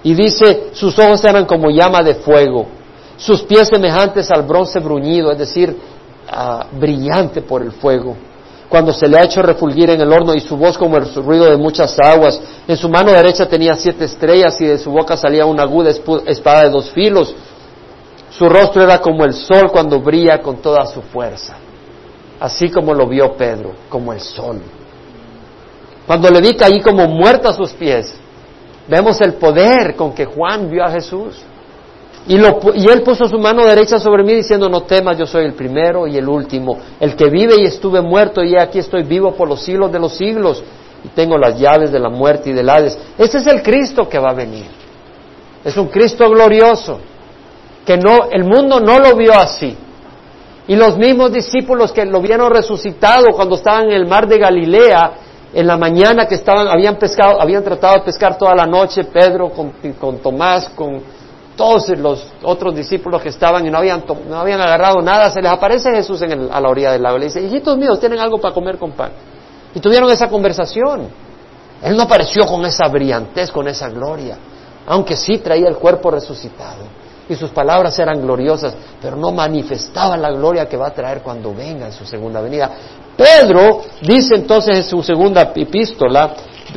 Y dice, sus ojos eran como llama de fuego, sus pies semejantes al bronce bruñido, es decir, ah, brillante por el fuego cuando se le ha hecho refulgir en el horno y su voz como el ruido de muchas aguas. En su mano derecha tenía siete estrellas y de su boca salía una aguda espada de dos filos. Su rostro era como el sol cuando brilla con toda su fuerza, así como lo vio Pedro, como el sol. Cuando le vi caí como muerto a sus pies, vemos el poder con que Juan vio a Jesús. Y, lo, y él puso su mano derecha sobre mí diciendo, no temas, yo soy el primero y el último, el que vive y estuve muerto y aquí estoy vivo por los siglos de los siglos y tengo las llaves de la muerte y del Hades. Ese es el Cristo que va a venir. Es un Cristo glorioso, que no, el mundo no lo vio así. Y los mismos discípulos que lo vieron resucitado cuando estaban en el mar de Galilea, en la mañana que estaban, habían pescado, habían tratado de pescar toda la noche, Pedro con, con Tomás, con todos los otros discípulos que estaban y no habían, no habían agarrado nada, se les aparece Jesús en a la orilla del lago y le dice, hijitos míos, ¿tienen algo para comer con pan? Y tuvieron esa conversación. Él no apareció con esa brillantez, con esa gloria, aunque sí traía el cuerpo resucitado. Y sus palabras eran gloriosas, pero no manifestaban la gloria que va a traer cuando venga en su segunda venida. Pedro dice entonces en su segunda epístola,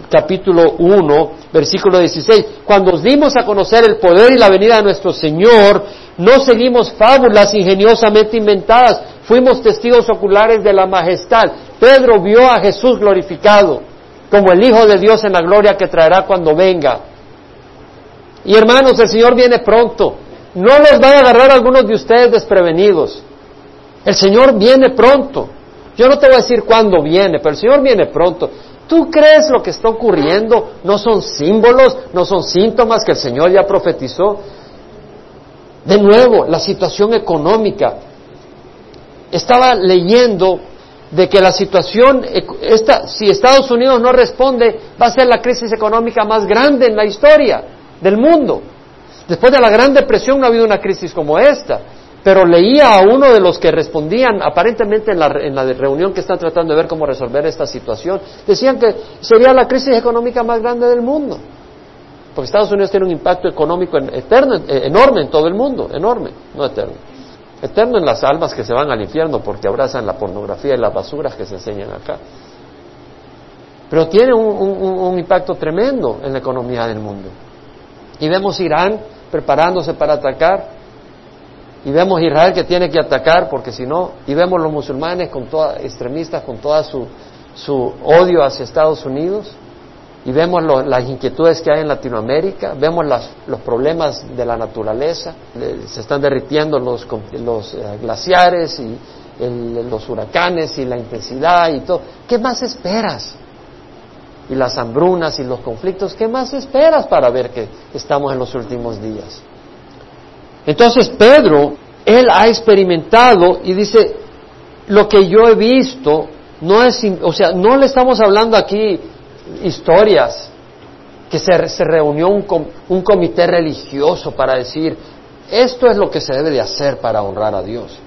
capítulo 1, versículo 16, cuando os dimos a conocer el poder y la venida de nuestro Señor, no seguimos fábulas ingeniosamente inventadas, fuimos testigos oculares de la majestad. Pedro vio a Jesús glorificado como el Hijo de Dios en la gloria que traerá cuando venga. Y hermanos, el Señor viene pronto. No los va a agarrar algunos de ustedes desprevenidos. El Señor viene pronto. Yo no te voy a decir cuándo viene, pero el Señor viene pronto. ¿Tú crees lo que está ocurriendo? ¿No son símbolos? ¿No son síntomas que el Señor ya profetizó? De nuevo, la situación económica. Estaba leyendo de que la situación, esta, si Estados Unidos no responde, va a ser la crisis económica más grande en la historia del mundo. Después de la Gran Depresión no ha habido una crisis como esta. Pero leía a uno de los que respondían, aparentemente en la, en la reunión que están tratando de ver cómo resolver esta situación, decían que sería la crisis económica más grande del mundo. Porque Estados Unidos tiene un impacto económico eterno, eh, enorme en todo el mundo, enorme, no eterno. Eterno en las almas que se van al infierno porque abrazan la pornografía y las basuras que se enseñan acá. Pero tiene un, un impacto tremendo en la economía del mundo. Y vemos Irán preparándose para atacar, y vemos Israel que tiene que atacar porque si no, y vemos los musulmanes con toda, extremistas con toda su, su odio hacia Estados Unidos, y vemos las inquietudes que hay en Latinoamérica, vemos los problemas de la naturaleza, se están derritiendo los, los eh, glaciares y los huracanes y la intensidad y todo. ¿Qué más esperas? Y las hambrunas y los conflictos, ¿qué más esperas para ver que estamos en los últimos días? Entonces Pedro, él ha experimentado y dice, lo que yo he visto no es, o sea, no le estamos hablando aquí historias que se, se reunió un, un comité religioso para decir, esto es lo que se debe de hacer para honrar a Dios.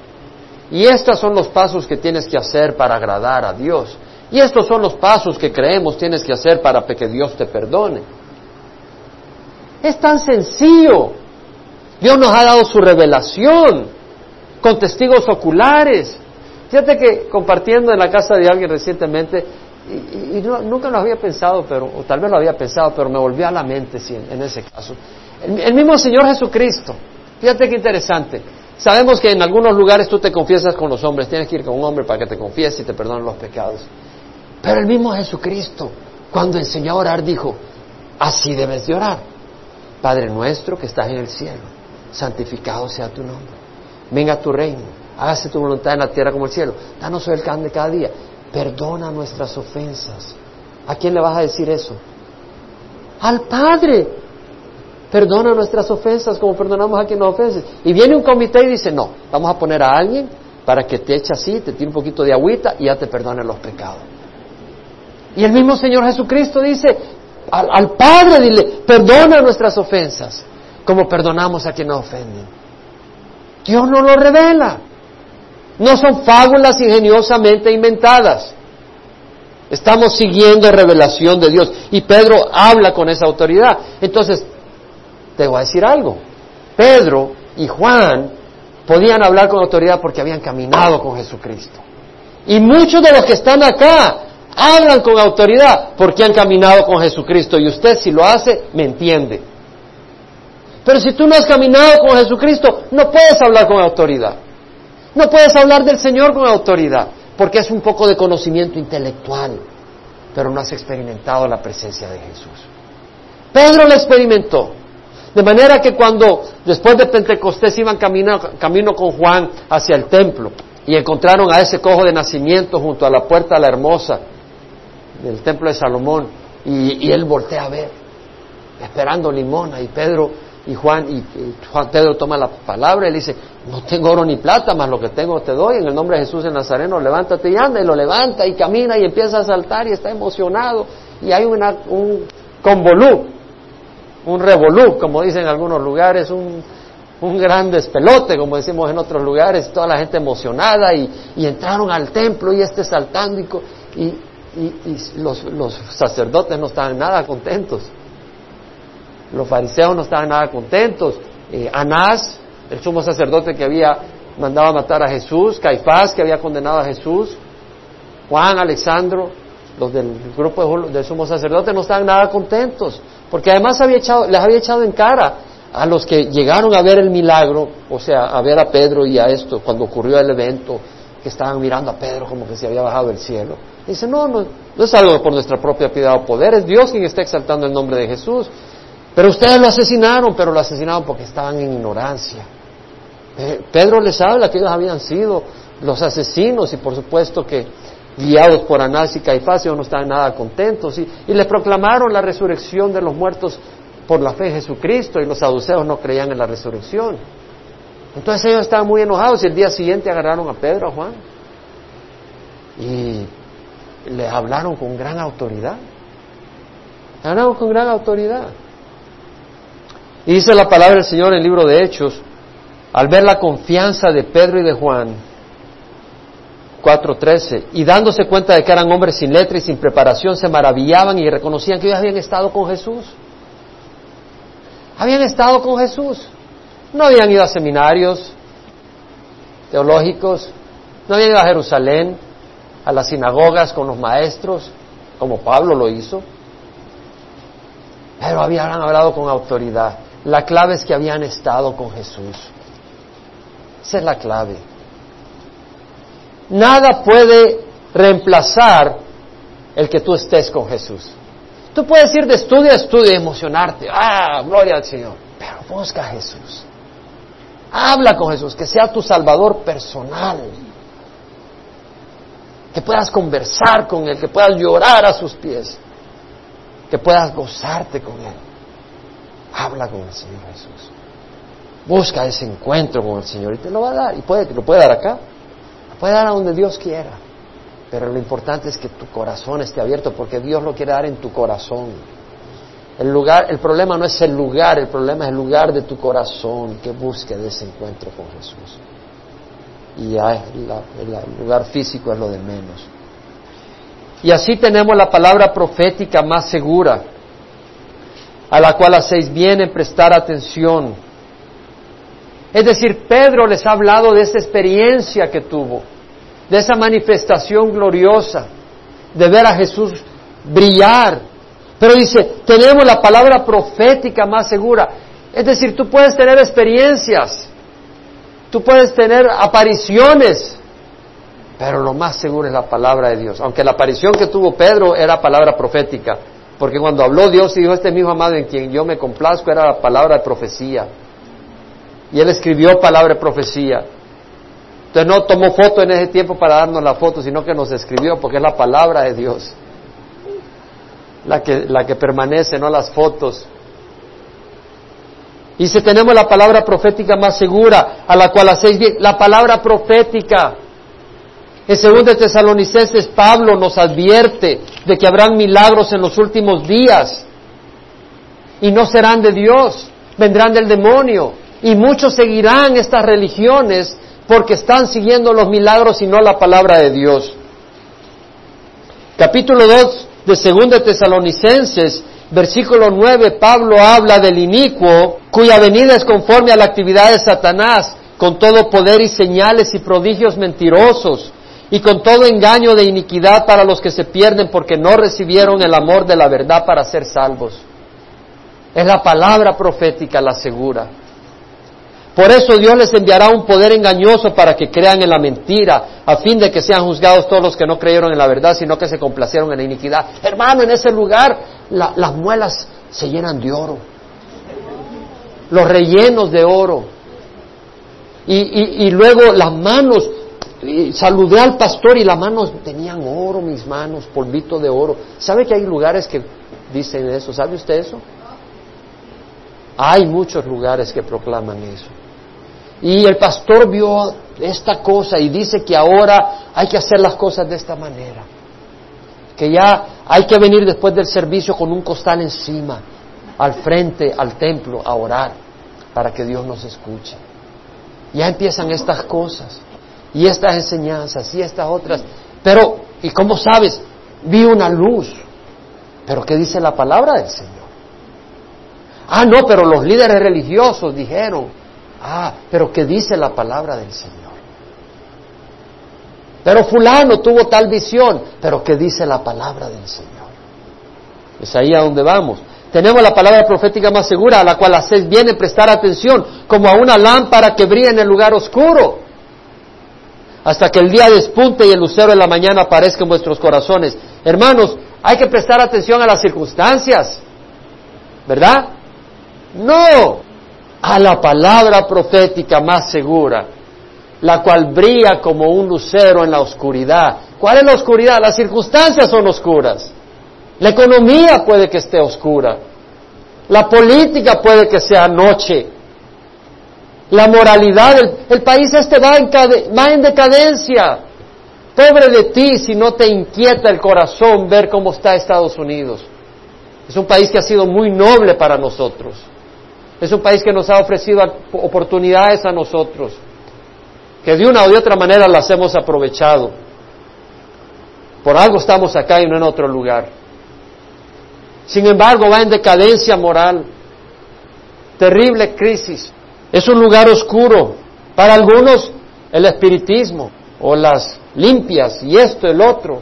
Y estos son los pasos que tienes que hacer para agradar a Dios. Y estos son los pasos que creemos tienes que hacer para que Dios te perdone. Es tan sencillo. Dios nos ha dado su revelación con testigos oculares. Fíjate que compartiendo en la casa de alguien recientemente, y, nunca lo había pensado, pero, o tal vez lo había pensado, pero me volvió a la mente sí, en, ese caso. El, mismo Señor Jesucristo, fíjate qué interesante. Sabemos que en algunos lugares tú te confiesas con los hombres, tienes que ir con un hombre para que te confiese y te perdone los pecados. Pero el mismo Jesucristo, cuando enseñó a orar, dijo, así debes de orar. Padre nuestro que estás en el cielo santificado sea tu nombre. Venga tu reino, hágase tu voluntad en la tierra como el cielo. Danos el can de cada día. Perdona nuestras ofensas. ¿A quién le vas a decir eso? Al Padre. Perdona nuestras ofensas como perdonamos a quien nos ofende. Y viene un comité y dice, no, vamos a poner a alguien para que te eche así, te tire un poquito de agüita y ya te perdone los pecados. Y el mismo Señor Jesucristo dice, al, al Padre dile, perdona nuestras ofensas como perdonamos a quien nos ofenden. Dios no lo revela. No son fábulas ingeniosamente inventadas. Estamos siguiendo revelación de Dios. Y Pedro habla con esa autoridad. Entonces, te voy a decir algo. Pedro y Juan podían hablar con autoridad porque habían caminado con Jesucristo. Y muchos de los que están acá hablan con autoridad porque han caminado con Jesucristo. Y usted si lo hace, me entiende. Pero si tú no has caminado con Jesucristo, no puedes hablar con autoridad. No puedes hablar del Señor con autoridad, porque es un poco de conocimiento intelectual, pero no has experimentado la presencia de Jesús. Pedro lo experimentó. De manera que cuando Después de Pentecostés iban camino, camino con Juan hacia el templo y encontraron a ese cojo de nacimiento junto a la puerta la hermosa del templo de Salomón y, él voltea a ver, esperando limona y Pedro y Juan y, Juan Pedro toma la palabra y le dice, no tengo oro ni plata, más lo que tengo te doy, en el nombre de Jesús de Nazareno, levántate y anda, y lo levanta y camina y empieza a saltar y está emocionado. Y hay una, un convolú, un revolú, como dicen en algunos lugares, un, un gran despelote, como decimos en otros lugares, toda la gente emocionada y, entraron al templo y este saltando y, los, los, sacerdotes no estaban nada contentos. Los fariseos no estaban nada contentos. Eh, Anás, el sumo sacerdote que había mandado a matar a Jesús, Caifás, que había condenado a Jesús, Juan, Alexandro, los del grupo del sumo sacerdote no estaban nada contentos, porque además había echado, les había echado en cara a los que llegaron a ver el milagro, o sea, a ver a Pedro y a esto, cuando ocurrió el evento, que estaban mirando a Pedro como que se había bajado del cielo. Dice, no, no, no es algo por nuestra propia piedad o poder, es Dios quien está exaltando el nombre de Jesús. Pero ustedes lo asesinaron, pero lo asesinaron porque estaban en ignorancia. Eh, Pedro les habla que ellos habían sido los asesinos y por supuesto que guiados por Anás y Caifás ellos no estaban nada contentos y, les proclamaron la resurrección de los muertos por la fe en Jesucristo y los saduceos no creían en la resurrección. Entonces ellos estaban muy enojados y el día siguiente agarraron a Pedro, a Juan y les hablaron con gran autoridad. Hablaron con gran autoridad. Y dice la palabra del Señor en el libro de Hechos, al ver la confianza de Pedro y de Juan, 4.13, y dándose cuenta de que eran hombres sin letra y sin preparación, se maravillaban y reconocían que ellos habían estado con Jesús. Habían estado con Jesús. No habían ido a seminarios teológicos, no habían ido a Jerusalén, a las sinagogas con los maestros, como Pablo lo hizo, pero habían hablado con autoridad. La clave es que habían estado con Jesús. Esa es la clave. Nada puede reemplazar el que tú estés con Jesús. Tú puedes ir de estudio a estudio y emocionarte. Ah, gloria al Señor. Pero busca a Jesús. Habla con Jesús, que sea tu Salvador personal. Que puedas conversar con Él, que puedas llorar a sus pies, que puedas gozarte con Él. Habla con el Señor Jesús. Busca ese encuentro con el Señor y te lo va a dar. Y puede, lo puede dar acá, lo puede dar a donde Dios quiera. Pero lo importante es que tu corazón esté abierto porque Dios lo quiere dar en tu corazón. El lugar, el problema no es el lugar, el problema es el lugar de tu corazón que busque ese encuentro con Jesús. Y ya el lugar físico es lo de menos. Y así tenemos la palabra profética más segura, a la cual hacéis bien en prestar atención. Es decir, Pedro les ha hablado de esa experiencia que tuvo de esa manifestación gloriosa, de ver a Jesús brillar. Pero dice, tenemos la palabra profética más segura. Es decir, tú puedes tener experiencias, tú puedes tener apariciones, pero lo más seguro es la palabra de Dios. Aunque la aparición que tuvo Pedro era palabra profética, porque cuando habló Dios y dijo, este mismo amado en quien yo me complazco, era la palabra de profecía. Y él escribió palabra de profecía. Entonces no tomó foto en ese tiempo para darnos la foto, sino que nos escribió porque es la palabra de Dios la que, la que permanece, no las fotos. Y si tenemos la palabra profética más segura, a la cual hacéis bien, la palabra profética. En 2 Tesalonicenses Pablo nos advierte de que habrán milagros en los últimos días y no serán de Dios, vendrán del demonio. Y muchos seguirán estas religiones porque están siguiendo los milagros y no la palabra de Dios. Capítulo 2 de 2 Tesalonicenses, versículo 9, Pablo habla del inicuo cuya venida es conforme a la actividad de Satanás, con todo poder y señales y prodigios mentirosos, y con todo engaño de iniquidad para los que se pierden porque no recibieron el amor de la verdad para ser salvos. Es la palabra profética la segura. Por eso Dios les enviará un poder engañoso para que crean en la mentira, a fin de que sean juzgados todos los que no creyeron en la verdad, sino que se complacieron en la iniquidad. Hermano, en ese lugar las muelas se llenan de oro. los rellenos de oro. Y, y, luego las manos, saludé al pastor y las manos tenían oro, mis manos, polvito de oro. ¿Sabe que hay lugares que dicen eso? ¿Sabe usted eso? Hay muchos lugares que proclaman eso. Y el pastor vio esta cosa y dice que ahora hay que hacer las cosas de esta manera. Que ya hay que venir después del servicio con un costal encima, al frente, al templo, a orar, para que Dios nos escuche. Ya empiezan estas cosas, y estas enseñanzas, y estas otras. Pero, ¿y cómo sabes? Vi una luz. Pero ¿qué dice la palabra del Señor? Ah, no, pero los líderes religiosos dijeron, ah, pero ¿qué dice la palabra del Señor? Pero fulano tuvo tal visión, pero ¿qué dice la palabra del Señor? Es ahí a donde vamos. Tenemos la palabra profética más segura, a la cual hacéis bien en prestar atención, como a una lámpara que brilla en el lugar oscuro, hasta que el día despunte y el lucero de la mañana aparezca en vuestros corazones. Hermanos, hay que prestar atención a las circunstancias, ¿verdad? No, a la palabra profética más segura, la cual brilla como un lucero en la oscuridad. ¿Cuál es la oscuridad? Las circunstancias son oscuras. La economía puede que esté oscura. La política puede que sea noche. La moralidad, el, país este va en, en decadencia. Pobre de ti si no te inquieta el corazón ver cómo está Estados Unidos. Es un país que ha sido muy noble para nosotros. Es un país que nos ha ofrecido oportunidades a nosotros, que de una o de otra manera las hemos aprovechado. Por algo estamos acá y no en otro lugar. Sin embargo, va en decadencia moral, terrible crisis. Es un lugar oscuro. Para algunos, el espiritismo o las limpias y esto, el otro.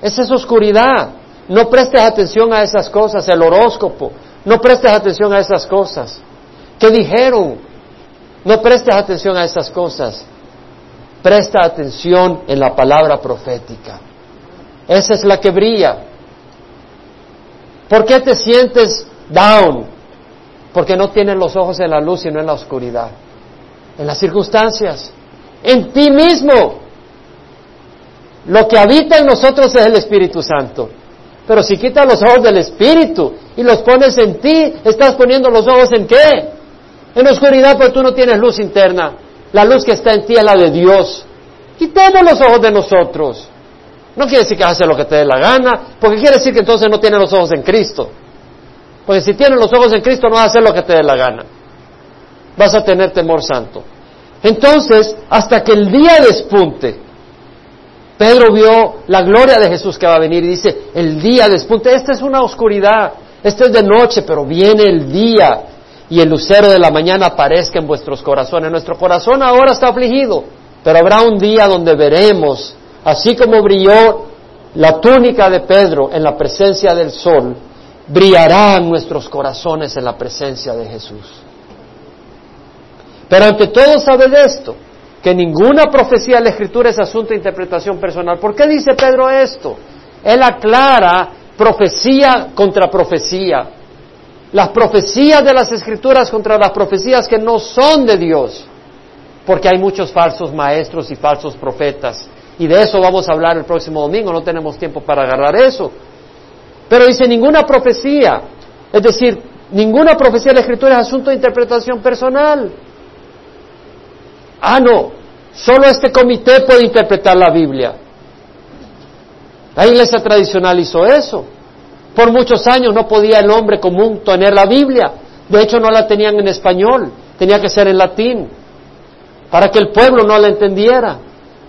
Esa es oscuridad. No prestes atención a esas cosas, el horóscopo, no prestes atención a esas cosas. ¿Qué dijeron? No prestes atención a esas cosas. Presta atención en la palabra profética. Esa es la que brilla. ¿Por qué te sientes down? Porque no tienes los ojos en la luz, sino en la oscuridad. En las circunstancias. En ti mismo. Lo que habita en nosotros es el Espíritu Santo. Pero si quitas los ojos del Espíritu y los pones en ti, estás poniendo los ojos en qué? En oscuridad, porque tú no tienes luz interna. La luz que está en ti es la de Dios. Quitemos los ojos de nosotros. No quiere decir que hacer lo que te dé la gana, porque quiere decir que entonces no tienes los ojos en Cristo. Porque si tienes los ojos en Cristo no vas a hacer lo que te dé la gana. Vas a tener temor santo. Entonces, hasta que el día despunte, Pedro vio la gloria de Jesús que va a venir y dice, el día despunte, esta es una oscuridad, esta es de noche, pero viene el día y el lucero de la mañana aparezca en vuestros corazones. Nuestro corazón ahora está afligido, pero habrá un día donde veremos, así como brilló la túnica de Pedro en la presencia del sol, brillarán nuestros corazones en la presencia de Jesús. Pero ante todo sabe de esto, que ninguna profecía de la Escritura es asunto de interpretación personal. ¿Por qué dice Pedro esto? Él aclara profecía contra profecía. Las profecías de las Escrituras contra las profecías que no son de Dios. Porque hay muchos falsos maestros y falsos profetas. Y de eso vamos a hablar el próximo domingo, no tenemos tiempo para agarrar eso. Pero dice ninguna profecía, es decir, ninguna profecía de la Escritura es asunto de interpretación personal. Ah, no, solo este comité puede interpretar la Biblia. La iglesia tradicional hizo eso. Por muchos años no podía el hombre común tener la Biblia. De hecho, no la tenían en español, tenía que ser en latín, para que el pueblo no la entendiera,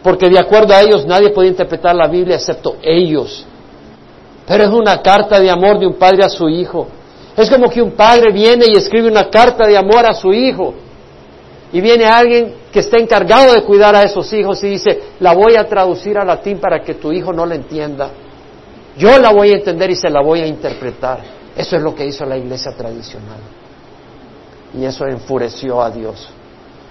porque de acuerdo a ellos nadie podía interpretar la Biblia excepto ellos. Pero es una carta de amor de un padre a su hijo. Es como que un padre viene y escribe una carta de amor a su hijo y viene alguien que está encargado de cuidar a esos hijos y dice, la voy a traducir a latín para que tu hijo no la entienda. Yo la voy a entender y se la voy a interpretar. Eso es lo que hizo la iglesia tradicional. Y eso enfureció a Dios.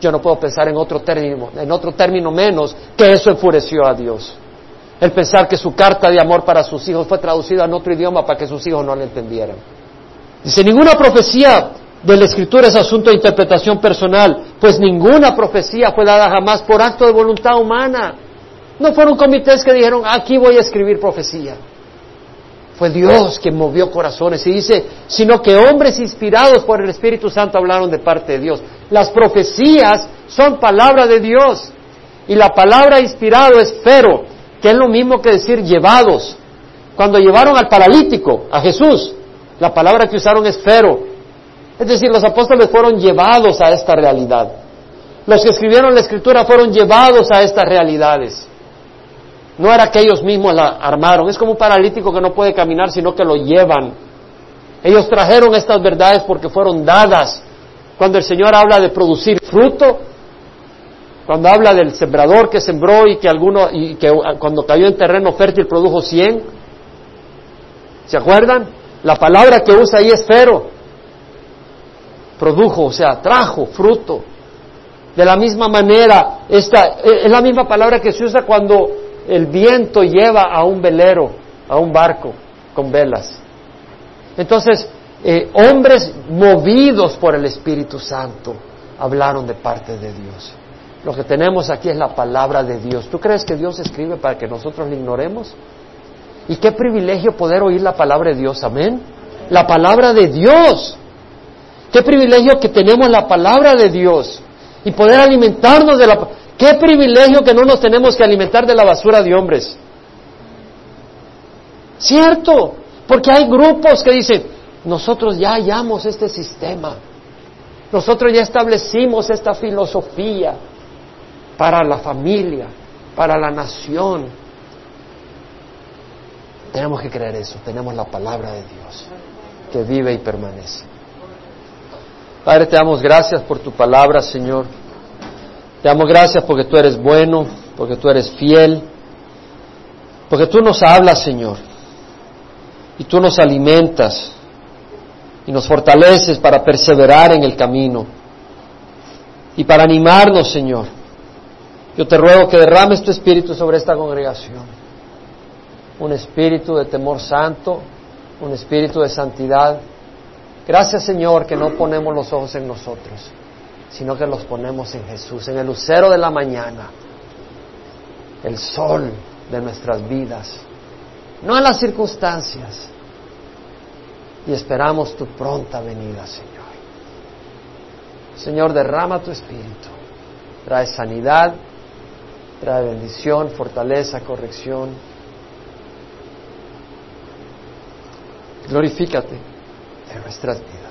Yo no puedo pensar en otro término, en otro término menos que eso enfureció a Dios. El pensar que su carta de amor para sus hijos fue traducida en otro idioma para que sus hijos no la entendieran. Dice, ninguna profecía de la Escritura es asunto de interpretación personal, pues ninguna profecía fue dada jamás por acto de voluntad humana. No fueron comités que dijeron, aquí voy a escribir profecía. Fue Dios quien movió corazones y dice, sino que hombres inspirados por el Espíritu Santo hablaron de parte de Dios. Las profecías son palabra de Dios. Y la palabra inspirado es fero, que es lo mismo que decir llevados. Cuando llevaron al paralítico, a Jesús, la palabra que usaron es fero. Es decir, los apóstoles fueron llevados a esta realidad. Los que escribieron la escritura fueron llevados a estas realidades. No era que ellos mismos la armaron. Es como un paralítico que no puede caminar, sino que lo llevan. Ellos trajeron estas verdades porque fueron dadas. Cuando el Señor habla de producir fruto, cuando habla del sembrador que sembró y que alguno y que cuando cayó en terreno fértil produjo cien, ¿se acuerdan? La palabra que usa ahí es fero. Produjo, o sea, trajo fruto. De la misma manera, esta es la misma palabra que se usa cuando el viento lleva a un velero, a un barco con velas. Entonces, eh, hombres movidos por el Espíritu Santo hablaron de parte de Dios. Lo que tenemos aquí es la palabra de Dios. ¿Tú crees que Dios escribe para que nosotros la ignoremos? Y qué privilegio poder oír la palabra de Dios, amén. La palabra de Dios. Qué privilegio que tenemos la palabra de Dios y poder alimentarnos de la Qué privilegio que no nos tenemos que alimentar de la basura de hombres. Cierto, porque hay grupos que dicen, nosotros ya hallamos este sistema, nosotros ya establecimos esta filosofía para la familia, para la nación. Tenemos que creer eso, tenemos la palabra de Dios que vive y permanece. Padre, te damos gracias por tu palabra, Señor. Te damos gracias porque tú eres bueno, porque tú eres fiel, porque tú nos hablas, Señor, y tú nos alimentas y nos fortaleces para perseverar en el camino y para animarnos, Señor. Yo te ruego que derrames tu espíritu sobre esta congregación, un espíritu de temor santo, un espíritu de santidad. Gracias, Señor, que no ponemos los ojos en nosotros sino que los ponemos en Jesús, en el lucero de la mañana, el sol de nuestras vidas, no en las circunstancias. Y esperamos tu pronta venida, Señor. Señor, derrama tu espíritu, trae sanidad, trae bendición, fortaleza, corrección. Glorifícate en nuestras vidas.